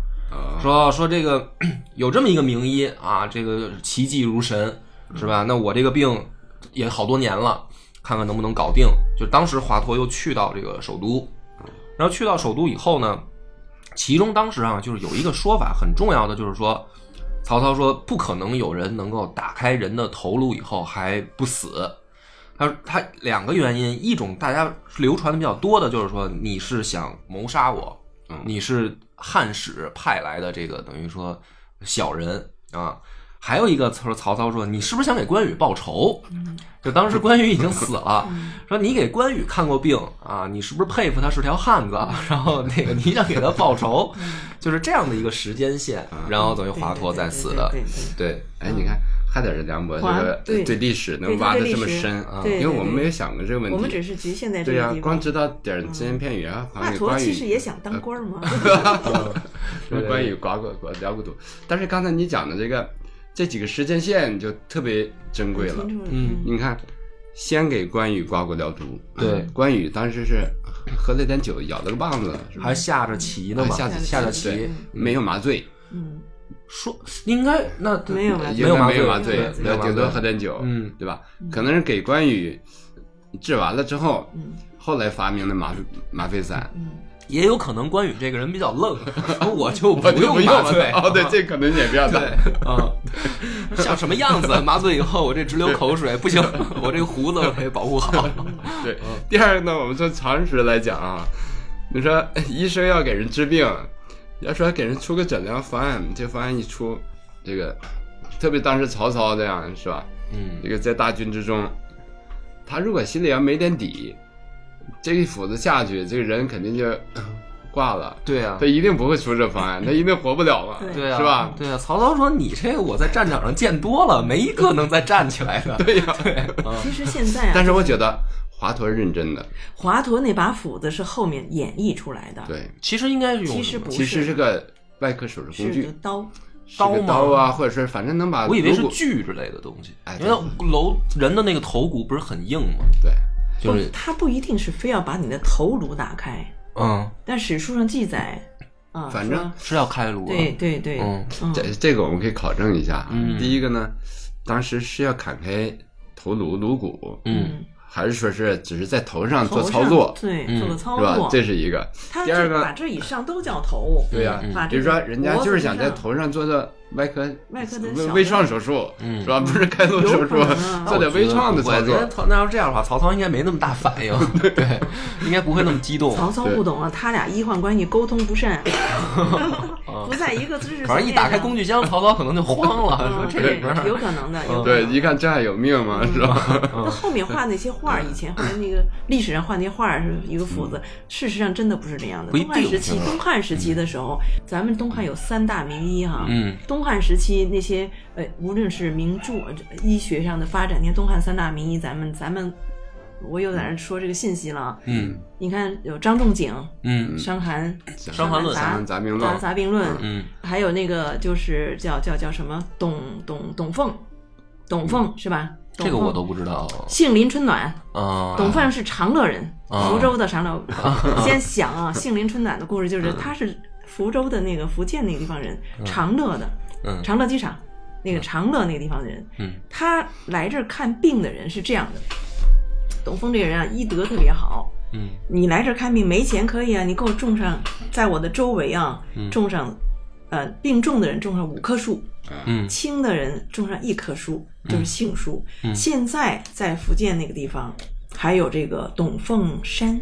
A: 说说这个 有这么一个名医啊，这个奇迹如神，是吧？那我这个病也好多年了，看看能不能搞定。就当时华佗又去到这个首都，然后去到首都以后呢，其中当时啊，就是有一个说法很重要的，就是说，曹操说不可能有人能够打开人的头颅以后还不死。他说他两个原因，一种大家流传的比较多的就是说你是想谋杀我，
C: 嗯
A: 你是汉使派来的这个等于说小人啊。还有一个说曹操说你是不是想给关羽报仇？就当时关羽已经死了，说你给关羽看过病啊，你是不是佩服他是条汉子？然后那个你想给他报仇，就是这样的一个时间线，然后等于华佗在死的。
B: 对，
C: 哎，你看，还得是梁博这个
B: 对
C: 对历史能挖的这么深，
A: 啊
C: 因为我们没有想过这个问题。
B: 我们只是局限在这
C: 对呀
B: 个地，方。
C: 光知道点儿只言片语啊，
B: 华佗
C: 关羽
B: 其实也想当官儿嘛。
C: 什么关羽刮过刮辽国土，但是刚才你讲的这个这几个时间线就特别珍贵了。
A: 嗯
C: 你看，先给关羽刮过辽毒，
A: 对
C: 关羽当时是喝了点酒，咬了个棒子，
A: 还下着棋呢嘛，
C: 下着
A: 下着
B: 棋
A: 棋，
C: 没有麻醉，
B: 嗯，
A: 说应该那
B: 没有
A: 没有麻
C: 没有麻
B: 醉
C: 顶多喝点酒，
A: 嗯
C: 对吧？可能是给关羽治完了之后，
B: 嗯
C: 后来发明的麻麻醉散，
A: 也有可能关羽这个人比较愣，我就不
C: 我就不
A: 用
C: 用
A: 麻醉。
C: 哦，对，这可能也比较大。
A: 对，啊，像什么样子？麻醉以后我这直流口水，不行，我这个胡子我得保护好。
C: 对，第二个呢，我们从常识来讲啊，你说医生要给人治病，要说给人出个诊疗方案，这方案一出，这个特别当时曹操这样是吧？
A: 嗯
C: 这个在大军之中，他如果心里要没点底，这一斧子下去，这个人肯定就 挂了。
A: 对啊
C: 他，一定不会出这方案，他一定活不了了，
B: 对
A: 对啊，
C: 是吧？
A: 对啊，曹操说：“你这个我在战场上见多了，没一个能再站起来的。”
C: 对呀、
A: 对，啊
B: 其实现在啊，
C: 但是我觉得华佗是认真的，
B: 华佗那把斧子是后面演绎出来的，，
C: 对，
A: 其实应该是用
B: 其实不
C: 其实是个外科手术工具
B: 是个，刀，
A: 刀吗？
C: 刀啊，或者是反正能把
A: 我以为是锯之类的东西。
C: 哎，
A: 因为楼人的那个头骨不是很硬吗？
C: 对，
A: 就是
B: 不，他不一定是非要把你的头颅打开，
A: 嗯，
B: 但史书上记载啊，
C: 反正
A: 是要开颅的。
B: 对对对，
A: 嗯。
B: 嗯。
C: 这这个我们可以考证一下啊。
A: 嗯。
C: 第一个呢，当时是要砍开头颅颅骨，
A: 嗯
C: 还是说是只是在头上做操作，
B: 对，
A: 嗯
B: 做个操作
C: 是吧？，这是一个。
B: 他
C: 第二个
B: 这把这以上都叫头，
C: 对呀、
A: 嗯
B: 把这个
C: 比如说人家就是想在头上做做外科
B: 外科的
C: 微创手术，
A: 嗯
C: 是吧？不是开颅手术做点微创的操作
A: 我觉得。那要这样的话，曹操应该没那么大反应，对，应该不会那么激动。
B: 曹操不懂啊，他俩医患关系沟通不善，不在一个知识 层面上。
A: 反正一打开工具箱，曹操可能就慌了，说
B: 嗯，
A: 这里边，
B: 有可能的，有可
C: 对，一看这还有命吗？是吧？
B: 那后面画那些画儿，以前后来那个历史上画那些画儿是一个斧子，事实上真的不是这样的。东汉时期东汉时期的时候，咱们东汉有三大名医哈。
A: 嗯
B: 东汉时期那些呃，无论是名著、呃医学上的发展，你看东汉三大名医，咱们咱们，我又在那说这个信息了啊。
A: 嗯
B: 你看有张仲景、
A: 嗯
B: 伤寒、
A: 伤寒论
B: 杂
C: 伤寒杂病论
B: 杂病论，
A: 嗯
B: 还有那个就是叫叫叫什么董董董奉，董奉是吧？
A: 这个我都不知道
B: 杏林春暖，
A: 啊。
B: 董奉是长乐人，
A: 啊
B: 福州的长乐。先想啊，杏林春暖的故事就是他是福州的那个福建那个地方人，长乐的
A: 嗯
B: 长乐机场那个长乐那个地方的人。
A: 嗯
B: 他来这儿看病的人是这样的，董峰这个人啊，医德特别好。
A: 嗯
B: 你来这儿看病没钱可以啊，你给我种上，在我的周围啊，
A: 嗯
B: 种上，呃，病重的人种上五棵树，
A: 嗯
B: 轻的人种上一棵树，就是杏树。
A: 嗯
B: 现在在福建那个地方，还有这个董凤山，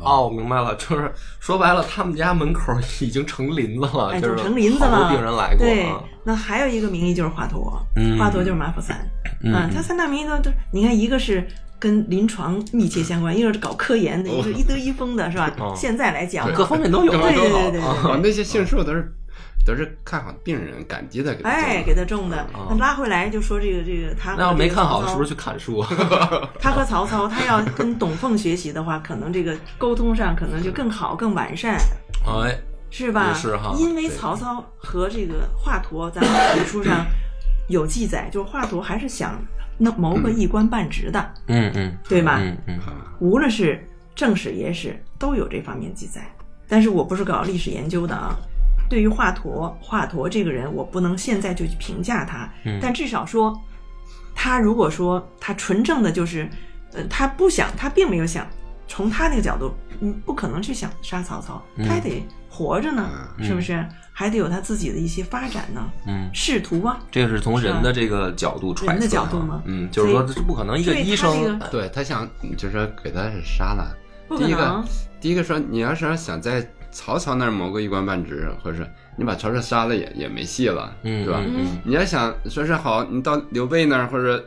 A: 哦，我明白了，就是说白了，他们家门口已经成林子了，
B: 哎，
A: 就是
B: 成林子了。
A: 病人来过
B: 对
A: 啊。，
B: 那还有一个名医就是华佗，
A: 嗯
B: 华佗就是马普三。
A: 嗯
B: 啊他三大名医都都，你看一个是。跟临床密切相关，一个是搞科研的，一个是医德医风的，是吧？
A: 哦
B: 现在来讲，
A: 各方面都有，
C: 对
B: 对对对
C: 那些杏树都是都是看好病人，感激的给他种的
B: 哎，给他种的。那拉回来就说这个这个他和
A: 那要没看好，
B: 曹操
A: 是不是去砍树？
B: 他和曹操，他要跟董奉学习的话，可能这个沟通上可能就更好、更完善，
A: 哎，
B: 是吧？
A: 是哈
B: 因为曹操和这个华佗，咱们史书上有记载，就是华佗还是想那谋个一官半职的，
A: 嗯嗯，
B: 对吧？
A: 嗯嗯
B: 无论是正史、野史，都有这方面记载。但是我不是搞历史研究的啊。对于华佗，华佗这个人，我不能现在就去评价他，
A: 嗯
B: 但至少说，他如果说他纯正的就是，呃，他不想，他并没有想从他那个角度，嗯不可能去想杀曹操，
A: 嗯
B: 他还得活着呢，
A: 嗯
B: 是不是？还得有他自己的一些发展呢，
A: 嗯，
B: 仕途啊，
A: 这个是从人的这个角度揣测
B: 人的角度
A: 啊
B: 吗
A: 嗯，就是说这不可能一个医生
B: 这个
C: 对他想就是说给他杀了。第一个。第一个说，你要是想在曹操那儿谋个一官半职，或者是你把曹操杀了也也没戏了，
A: 嗯
C: 对吧？
A: 嗯
C: 你要想说是好，你到刘备那儿或者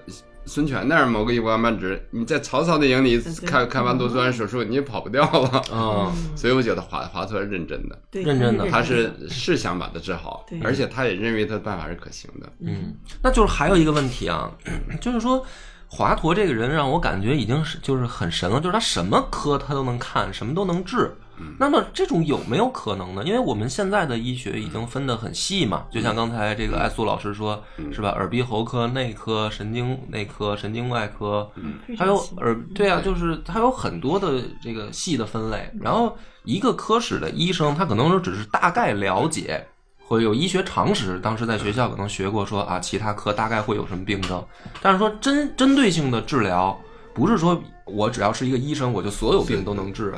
C: 孙权那儿谋个一官半职，你在曹操的营里
B: 对对
C: 开开完肚钻手术，你也跑不掉了。
A: 嗯。
C: 所以我觉得华华佗是认真的，
B: 对，
A: 认真的。
C: 他是是想把他治好，而且他也认为他的办法是可行的。
A: 嗯，那就是还有一个问题啊，就是说华佗这个人让我感觉已经是就是很神了，就是他什么科他都能看，什么都能治。那么这种有没有可能呢？因为我们现在的医学已经分得很细嘛，就像刚才这个艾苏老师说，是吧？耳鼻喉科、内科、神经内科、神经外科，还有耳对啊，就是它有很多的这个细的分类。然后一个科室的医生，他可能说只是大概了解。或有医学常识，当时在学校可能学过说啊，其他科大概会有什么病症，但是说针针对性的治疗，不是说我只要是一个医生，我就所有病都能治。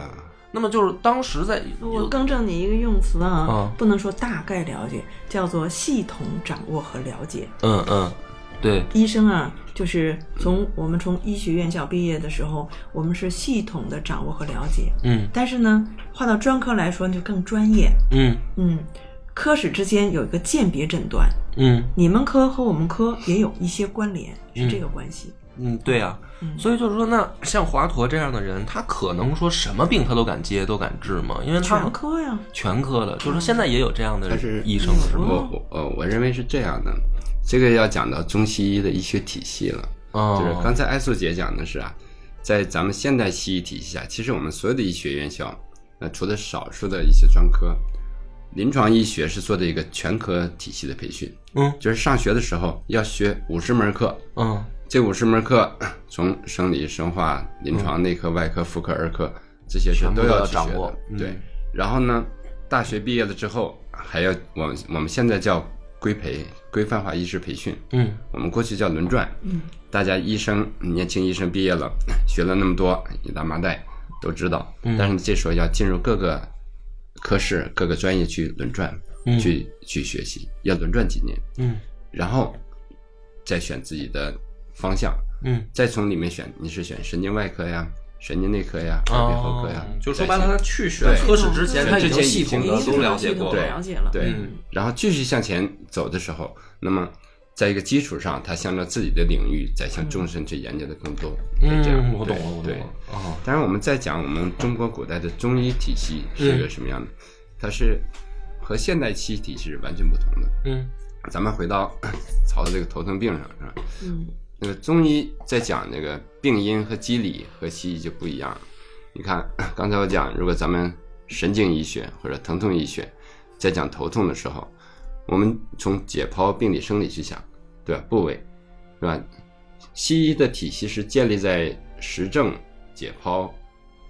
A: 那么就是当时在
B: 我更正你一个用词啊，
A: 嗯
B: 不能说大概了解，叫做系统掌握和了解。
A: 嗯嗯，对，
B: 医生啊，就是从我们从医学院校毕业的时候，我们是系统的掌握和了解。
A: 嗯。
B: 但是呢，划到专科来说就更专业。
A: 嗯。
B: 嗯，科室之间有一个鉴别诊断，
A: 嗯。
B: 你们科和我们科也有一些关联，是这个关系。
A: 嗯，对呀、
B: 嗯
A: 所以就是说，那像华佗这样的人，他可能说什么病他都敢接，都敢治吗？因为他
B: 全科呀，
A: 全科的，就是说现在也有这样的
C: 他是
A: 医生，是吗？
C: 我我呃，我认为是这样的，这个要讲到中西医的医学体系了。
A: 哦，
C: 就是刚才艾素姐讲的是啊，在咱们现代西医体系下，其实我们所有的医学院校，那除了少数的一些专科，临床医学是做的一个全科体系的培训。
A: 嗯
C: 就是上学的时候要学五十门课，
A: 嗯
C: 这五十门课 从生理、生化、临床、内科、外科、妇科、儿科这些是
A: 全都要
C: 去学的
A: 掌握。嗯。
C: 对，然后呢，大学毕业了之后，还要我们我们现在叫规培规范化医师培训，
A: 嗯。
C: 我们过去叫轮转。
B: 嗯，
C: 大家医生年轻医生毕业了，学了那么多一大麻袋都知道，
A: 嗯。
C: 但是这时候要进入各个科室、各个专业去轮转，
A: 嗯。
C: 去去学习，要轮转几年，
A: 嗯。
C: 然后再选自己的方向，
A: 嗯，
C: 再从里面选，你是选神经外科呀、神经内科呀、耳鼻喉科呀，
A: 哦就说白了，他去选
C: 对
A: 科室之前，
B: 对
A: 他已经
C: 之前已
A: 系统
C: 经
A: 的都了解过
C: 对
A: 了。
B: 了解了。
C: 对，
A: 嗯。
C: 然后继续向前走的时候，那么在一个基础上，他向着自己的领域再向终身去研究的更多，嗯这样。
A: 嗯，我懂了，我懂
C: 对。
A: 了。哦，
C: 当然，我们在讲我们中国古代的中医体系是个什么样的，它是和现代西医体系是完全不同的。
A: 嗯。
C: 咱们回到 曹的这个头疼病上，是吧？
B: 嗯
C: 那个中医在讲那个病因和机理和西医就不一样。你看，刚才我讲，如果咱们神经医学或者疼痛医学在讲头痛的时候，我们从解剖病理生理去想，对吧？部位，对吧？西医的体系是建立在实证、解剖，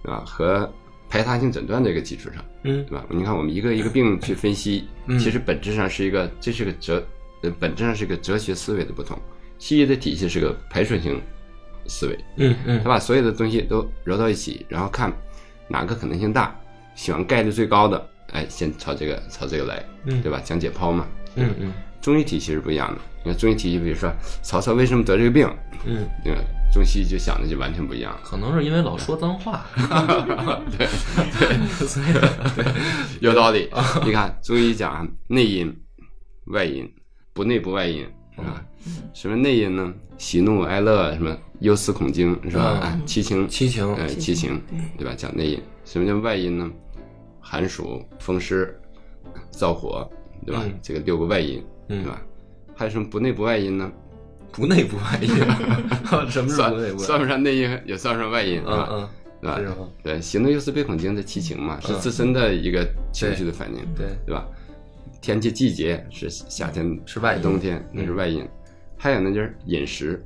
C: 对吧？和排他性诊断这个基础上，
A: 嗯
C: 对吧？你看，我们一个一个病去分析，
A: 嗯
C: 其实本质上是一个，这是个哲，呃，本质上是个哲学思维的不同。西医的体系是个排除性思维，
A: 嗯嗯
C: 他把所有的东西都揉到一起，然后看哪个可能性大，选概率最高的，哎，先朝这个朝这个来，
A: 嗯
C: 对吧？讲解剖嘛。
A: 嗯嗯
C: 中医体系是不一样的。你看中医体系，比如说曹操为什么得这个病，
A: 嗯，
C: 对吧？中西医就想的就完全不一样。
A: 可能是因为老说脏话。
C: 对 对，所以有道理。你看中医讲内因、外因，不内不外因啊。什么内因呢？喜怒哀乐，什么忧思恐惊，是吧？七情，
A: 七情
C: 呃，七情，
B: 对
C: 对吧？讲内因。什么叫外因呢？寒暑、风湿、燥火，对吧
A: 嗯？
C: 这个六个外因，
A: 嗯
C: 对吧？还有什么不内不外因呢？
A: 不内不外因，什么是
C: 算
A: 不内不外
C: 算不上内因，也算不上外因，是吧？
A: 嗯嗯，
C: 对吧？对，喜怒忧思悲恐惊的七情嘛，是
A: 嗯
C: 自身的一个情绪的反应，
A: 对，
C: 对吧？天气季节是夏天
A: 是外
C: 冬天那是外因，还有呢就是饮食，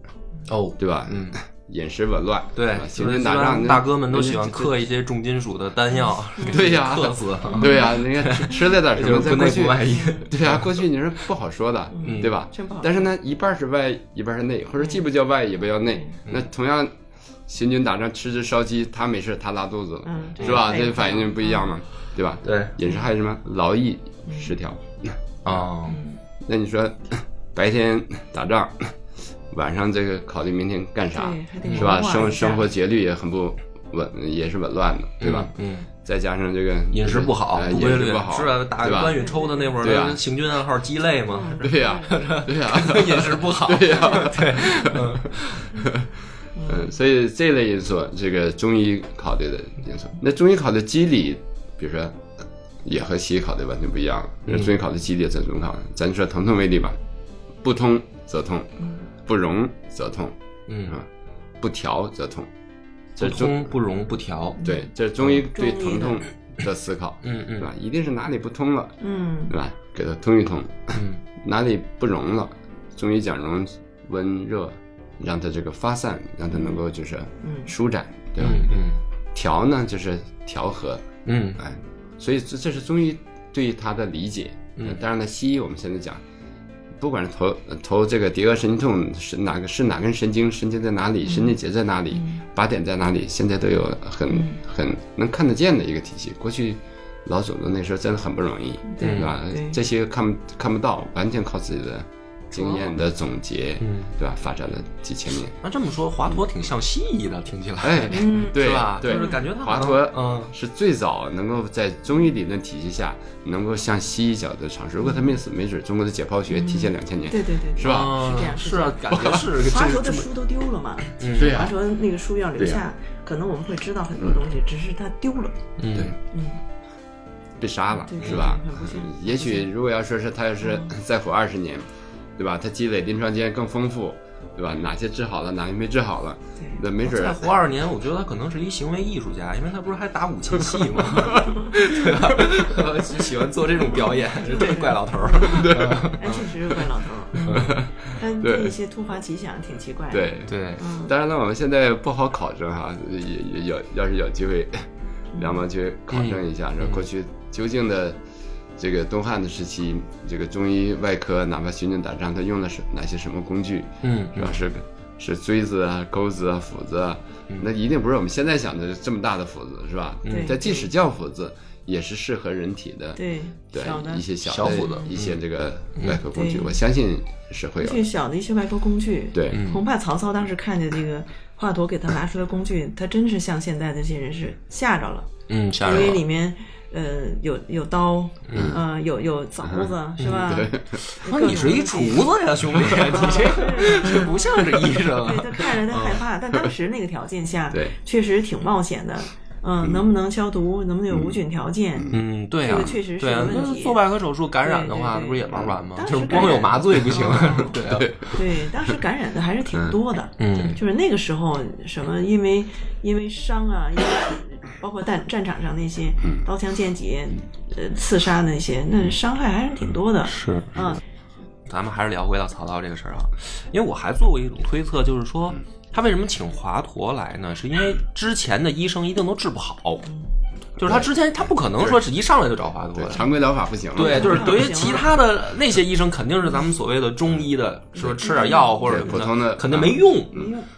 A: 哦，
C: 对吧？
A: 嗯，
C: 饮食紊乱，
A: 对，
C: 行军打仗，
A: 大哥们都喜欢嗑一些重金属的丹药，
C: 对呀
A: 嗑死。
C: 对呀，人家吃吃了点什么，
A: 就是不
C: 在过去
A: 内不外因，
C: 对呀，过去你是不好说的，
A: 嗯
C: 对吧？
B: 真不好。
C: 但是呢，一半是外，一半是内，或者既不叫外，也不叫内。那同样，行军打仗吃只烧鸡，他没事他拉肚子了，
B: 嗯
C: 是吧？这反应就不一样嘛，对吧？
A: 对。
C: 饮食还有什么劳逸失调？
A: 啊，
C: 那你说 白天打仗，晚上这个考虑明天干啥？
B: 对还得，
C: 是吧？生生活节律也很不稳，也是紊乱的，对吧？
A: 嗯，
C: 再加上这个
A: 饮食不好，规律
C: 饮食不好，
A: 是吧，打？关羽抽的那会儿，
C: 对啊。
A: 行军暗号鸡肋嘛，
C: 对呀，对呀，
A: 饮食不好，
C: 对呀，
A: 对，
C: 嗯，所以这类因素，这个中医考虑的因素，那中医考虑机理，比如说也和西医考的完全不一样。那中医考虑机理，咱中医考虑，咱就说疼痛为例吧，不通则痛，不容则痛，
A: 嗯。
C: 啊，不调则痛，
A: 不
C: 这中
A: 通不容不调，
C: 对，这是中医对疼痛的。思考，
A: 嗯嗯。
C: 对吧？一定是哪里不通了，
B: 嗯。
C: 对吧？给它通一通，
A: 嗯。
C: 哪里不容了，中医讲容温热，让它这个发散，让它能够就是
B: 嗯。
C: 舒展，对吧？
A: 嗯嗯。
C: 调呢就是调和，
A: 嗯
C: 哎，所以这这是中医对他的理解。
A: 嗯
C: 当然了，西医我们现在讲，不管是头头这个蝶腭神经痛是哪个是哪根神经，神经在哪里，神经节在哪里，靶点在哪里，现在都有很很能看得见的一个体系。过去老祖宗那时候真的很不容易，
B: 对
C: 对吧
B: 对？
C: 这些看不看不到，完全靠自己的经验的总结，
A: 嗯。
C: 对吧？发展了几千年。
A: 那这么说，华佗挺像西医的，听起来，
C: 哎，
B: 嗯。
C: 对
A: 是吧？
C: 对。
A: 就是，感觉他
C: 华佗
A: 嗯。
C: 是最早能够在中医理论体系下能够向西医角度尝试。如果他没死，没准中国的解剖学提前两千年。
B: 对对对，
C: 是吧？
A: 啊
B: 是这样
A: 是啊，感觉是
B: 华佗的书都丢了嘛，
A: 嗯。
C: 对呀、
B: 华佗那个书要留下，可能我们会知道很多东西，只是他丢了。
A: 嗯。
C: 对，
B: 嗯，
C: 被杀了
B: 对，对
C: 是吧？也许如果要说是他要是再活二十年，对吧？他积累临床经验更丰富，对吧？哪些治好了，哪些没治好了，
B: 对
C: 那没准
A: 再活二十年，我觉得他可能是一行为艺术家，因为他不是还打武器戏吗？对吧？喜欢做这种表演，这怪老头儿。
B: 哎，确实是怪老头儿，他
C: 对
B: 一些突发奇想挺奇怪的。，
C: 对。
A: 对，
B: 嗯，
C: 当然了，我们现在不好考证哈，也也有要是有机会，梁帮去考证一下，说过去究竟的这个东汉的时期，这个中医外科哪怕巡军打仗，他用的是哪些什么工具？
A: 嗯
C: 是吧？是是锥子啊、钩子啊、斧子啊，那一定不是我们现在想的这么大的斧子，是吧？
B: 对
C: 它即使叫斧子，也是适合人体的，
B: 对，
C: 对
B: 小的
C: 一些小
A: 斧子
C: 一些这个外科工具，
B: 对
C: 我相信是会有
B: 最小的一些外科工具。
C: 对。
B: 恐怕曹操当时看见这个华佗给他拿出来工具，他真是像现在的这些人是吓着了，
A: 嗯，吓着了，因。
B: 为里面呃有有刀，呃有有凿子，是吧？
C: 对
A: 说你是一厨子呀，兄弟，你这这不像是医生
B: 对
A: 啊。
B: 他看着他害怕，但当时那个条件下，
C: 对
B: 确实挺冒险的。嗯，能不能消毒？能不能有无菌条件？
A: 嗯，对啊
B: 这个，确实是
A: 对啊
B: 个问题
A: 那做外科手术感染的话，那不是也玩完吗？
B: 当时
A: 就是光有麻醉不行
B: 感染，
A: 对啊，
B: 对，当时感染的还是挺多的。
A: 嗯
B: 就是那个时候，什么因为因为伤啊，因为包括战战场上那些刀枪剑戟，呃，刺杀那些，那伤害还是挺多的。
A: 是
B: 嗯，
A: 咱们还是聊回到曹操这个事儿啊，因为我还做过一种推测，就是说他为什么请华佗来呢？是因为之前的医生一定都治不好，就是他之前他不可能说是一上来就找华佗的，
C: 常规疗法不行。
A: 对，就是对于其他的那些医生，肯定是咱们所谓的中医的，说吃点药或者什么
C: 对普通的
A: 肯定没用。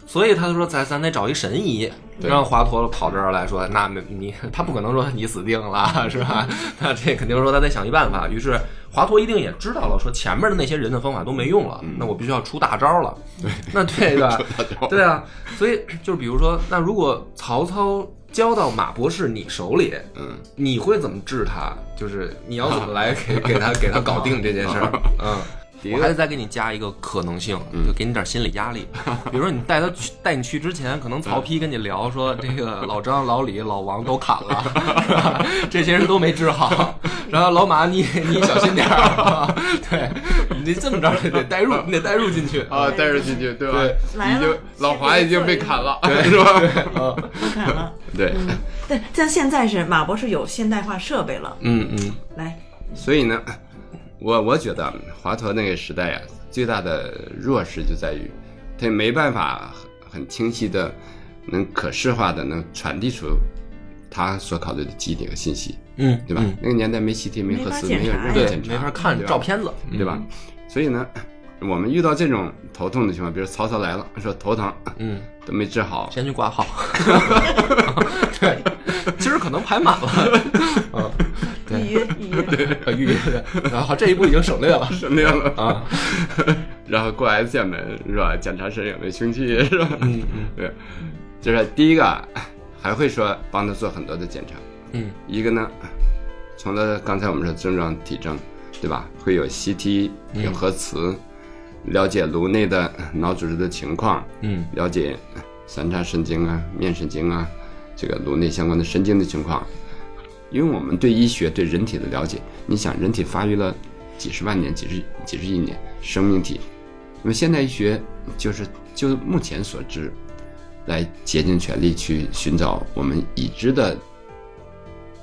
A: 所以他就说，咱咱得找一神医，让华佗跑这儿来说，那没你他不可能说你死定了，是吧？那这肯定说他得想一办法。于是华佗一定也知道了，说前面的那些人的方法都没用了，那我必须要出大招了。对，那对吧？对啊，所以就是比如说，那如果曹操交到马博士你手里，
C: 嗯，
A: 你会怎么治他？就是你要怎么来给 给他给他搞定这件事儿？嗯。我还得再给你加一个可能性，就给你点心理压力。比如说，你带他去带你去之前，可能曹丕跟你聊说，这个老张、老李、老王都砍了，是吧？这些人都没治好。然后老马，你你小心点儿，啊 对你这么着你得带入，你得带入进去
C: 啊，带入进去，对吧？
A: 对
B: 来了
C: 已经老华已经被砍了，
A: 对
C: 是吧？
B: 被 砍了。
C: 对，
B: 对但现在是马博士有现代化设备了，
A: 嗯嗯
B: 来，
C: 所以呢，我我觉得华佗那个时代啊，最大的弱势就在于他没办法很很清晰的、能可视化的能传递出他所考虑的基点和信息，
A: 嗯，
C: 对吧？
A: 嗯
C: 那个年代没 CT，没核磁，
B: 没
C: 有任何检，查，
A: 没法看照片子，
C: 对吧？所以呢，我们遇到这种头痛的情况，比如曹操来了，说头疼
A: 嗯，
C: 都没治好，
A: 先去挂号。对，今儿可能排满了。嗯，
B: 预约预约，
A: 呃预约的。然后这一步已经省略了
C: 省略了
A: 啊。
C: 然后过 S 线门是吧？检查身上有没有凶器是吧？
A: 嗯嗯
C: 对，就是第一个还会说帮他做很多的检查，
A: 嗯
C: 一个呢，从他刚才我们说症状体征，对吧？会有 CT，有核磁，了解颅内的脑组织的情况，
A: 嗯
C: 了解三叉神经啊、面神经啊，这个颅内相关的神经的情况。因为我们对医学、对人体的了解，你想，人体发育了几十万年、几十几十亿年，生命体，那么现代医学就是就目前所知，来竭尽全力去寻找我们已知的，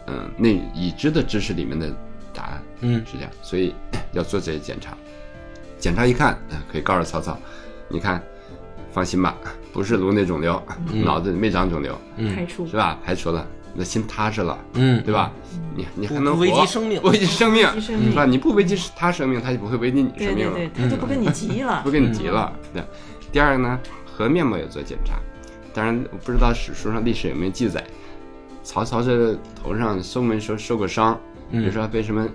C: 嗯，那已知的知识里面的答案。
A: 嗯
C: 是这样，所以要做这些检查。检查一看，呃可以告诉曹操，你看，放心吧，不是颅内肿瘤，脑子里没长肿瘤，
A: 嗯
B: 排除
C: 是吧？排除了，那心踏实了，
A: 嗯，
C: 对吧？你你还能危及生命，
B: 危及生命
C: 是吧？你不危及他生命，他就不会危及你生命了。
B: 对对，他就不跟你急了
C: 不，跟你急了。对，第二个呢，和面膜也做检查，当然我不知道史书上历史有没有记载，曹操这头上受没受受过伤，比如说被什么。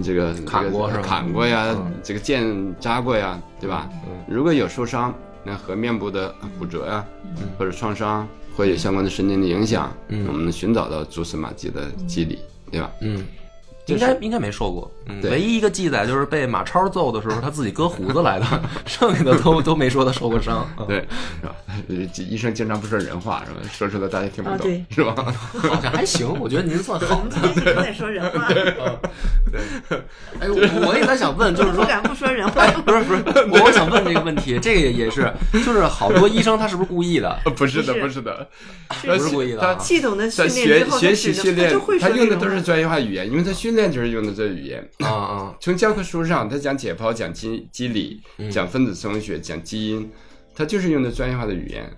C: 这个
A: 砍过是吧
C: 砍过呀，
A: 嗯
C: 这个剑扎过呀，对吧？
A: 嗯
C: 如果有受伤，那和面部的骨折呀，
A: 嗯
C: 或者创伤，或者有相关的神经的影响，
A: 嗯
C: 我们能寻找到蛛丝马迹的机理，对吧？
A: 嗯，应该应该没受过。嗯，唯一一个记载就是被马超揍的时候，他自己割胡子来的，剩下的都都没说他受过伤。嗯，
C: 对，是吧？呃医生经常不说人话，是吧？说出来大家听不懂，
B: 啊对
C: 是吧？
A: 好像还行，我觉得您算好
B: 我们。今天一直在说人话，
A: 哎，我我也在想问，就是说，
B: 不敢不说人话。
A: 不是不是，我我想问这个问题，这个也也是，就是好多医生他是不是故意的？
C: 不是的，
B: 不是
C: 的，
A: 不是故意的啊
C: 他
B: 系统的训
C: 在
B: 练之后，
C: 学习训练
B: 他
C: 用的都是专业化语言，因为他训练就是用的这语言。
A: 啊啊，
C: 从教科书上，他讲解剖、讲机机理、
A: 嗯
C: 讲分子生物学、讲基因，他就是用的专业化的语言。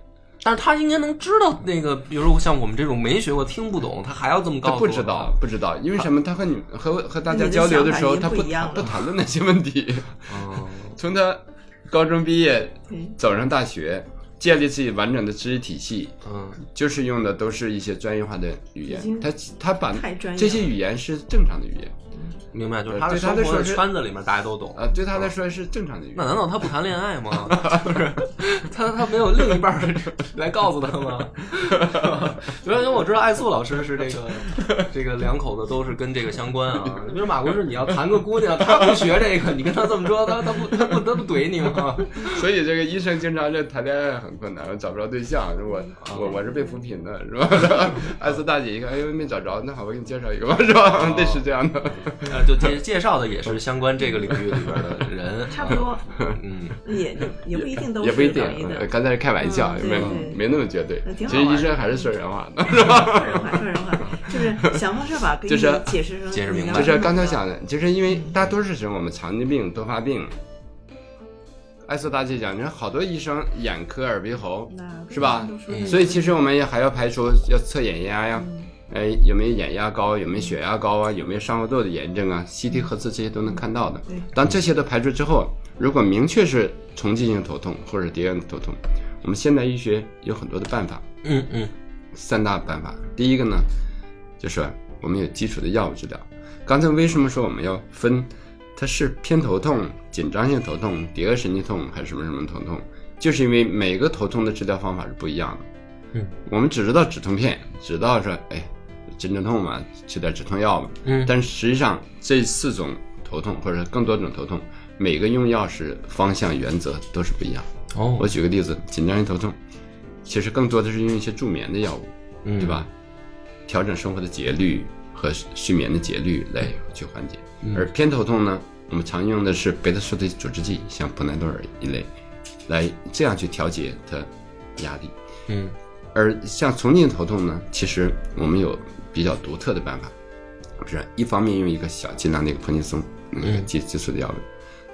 A: 但是他应该能知道那个，比如说像我们这种没学过、听不懂，他还要这么告
C: 他
A: 诉我
C: 不知道，不知道，因为什么？他和你和和大家交流的时候，他不
B: 不
C: 谈论那些问题。
A: 哦，
C: 从他高中毕业走上大学，建立自己完整的知识体系，
A: 嗯。
C: 就是用的都是一些专业化的语言。他他把这些语言是正常的语言
A: 明白，就是他的生活的圈子里面大家都懂。
C: 啊，对他来说是正常的语
A: 那。难道他不谈恋爱吗？就是他他没有另一半 来告诉他吗？因为我知道艾素老师是这个这个两口子都是跟这个相关啊。比如马博士，你要谈个姑娘，他不学这个，你跟他这么说，他他不他不他不怼你吗？
C: 所以这个医生经常这谈恋爱很困难，找不着对象。我
A: 啊
C: 我我是被扶贫的，是吧？艾素大姐一看，哎呦没找着，那好，我给你介绍一个吧，是吧？对，是这样的。
A: 呃，就介介绍的也是相关这个领域里边的人，
B: 差不多，
A: 嗯。
B: 也也也不一定都是
C: 也不一定刚才是开玩笑，没没那么绝对其实医生还是说人话的，是吧？
B: 说人话，说人话，就是想方设法给你
C: 就是
B: 解释说
A: 解释明白
C: 就是刚才讲的，就是因为大多数时候我们常见病、多发病，艾斯大姐讲，你看好多医生眼科、耳鼻喉，是吧所以其实我们也还要排除要测眼压呀，
B: 嗯
C: 哎有没有眼压高，有没有血压高啊，有没有上颌窦的炎症啊，CT 核磁这些都能看到的。当这些都排除之后，如果明确是重进性头痛或者叠源头痛，我们现代医学有很多的办法，
A: 嗯嗯
C: 三大办法。第一个呢，就是我们有基础的药物治疗。刚才为什么说我们要分，它是偏头痛、紧张性头痛、蝶腭神经痛还是什么什么头痛？就是因为每个头痛的治疗方法是不一样的。
A: 嗯，
C: 我们只知道止痛片，知道说，哎，真正痛嘛，吃点止痛药嘛。
A: 嗯
C: 但实际上这四种头痛或者更多种头痛，每个用药是方向原则都是不一样。
A: 哦
C: 我举个例子，紧张性头痛，其实更多的是用一些助眠的药物，
A: 嗯
C: 对吧？调整生活的节律和睡眠的节律来去缓解。
A: 嗯
C: 而偏头痛呢，我们常用的是贝塔受体阻滞剂，像普奈多尔一类，来这样去调节它压力。
A: 嗯
C: 而像重进头痛呢，其实我们有比较独特的办法，不是一方面用一个小剂量的一个泼尼松那个
A: 嗯。
C: 激激素的药物，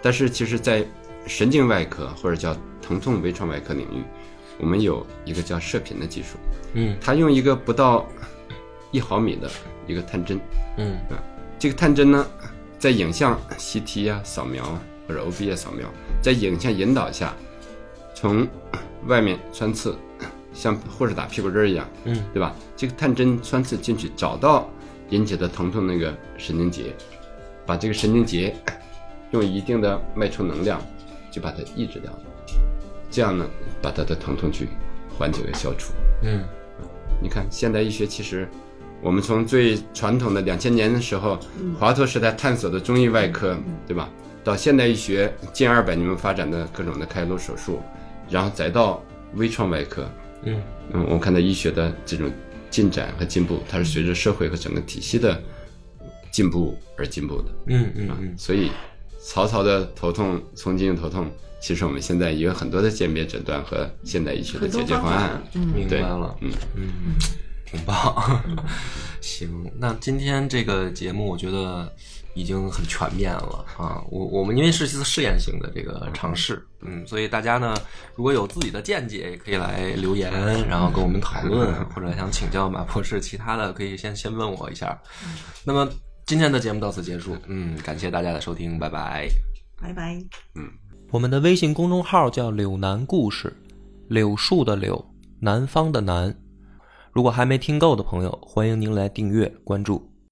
C: 但是其实在神经外科或者叫疼痛微创外科领域，我们有一个叫射频的技术，
A: 嗯。
C: 它用一个不到一毫米的一个探针，
A: 嗯。
C: 这个探针呢，在影像 CT 啊、扫描啊或者 OB 啊扫描，在影像引导下，从外面穿刺，像护士打屁股针儿一样，
A: 嗯
C: 对吧？这个探针穿刺进去，找到引起的疼痛那个神经节，把这个神经节 用一定的脉冲能量就把它抑制掉了，这样呢，把它的疼痛去缓解和消除。
A: 嗯
C: 你看，现代医学其实，我们从最传统的两千年的时候，华佗时代探索的中医外科，对吧？到现代医学近二百年发展的各种的开颅手术，然后再到微创外科，
A: 嗯。
C: 嗯，我们看到医学的这种进展和进步，它是随着社会和整个体系的进步而进步的。
A: 嗯嗯嗯。
C: 所以，曹操的头痛、从经头痛，其实我们现在也有很多的鉴别诊断和现代医学的解决
B: 方
C: 案。
B: 嗯。
A: 明白了，
C: 嗯
A: 嗯，挺棒。行，那今天这个节目我觉得已经很全面了啊。我我们因为是一次试验性的这个尝试，嗯，所以大家呢如果有自己的见解，也可以来留言，然后跟我们讨论，或者想请教马博士其他的，可以先先问我一下。那么今天的节目到此结束，嗯，感谢大家的收听，拜拜。
B: 拜拜。
D: 嗯我们的微信公众号叫“柳南故事”，柳树的柳，南方的南。如果还没听够的朋友，欢迎您来订阅关注。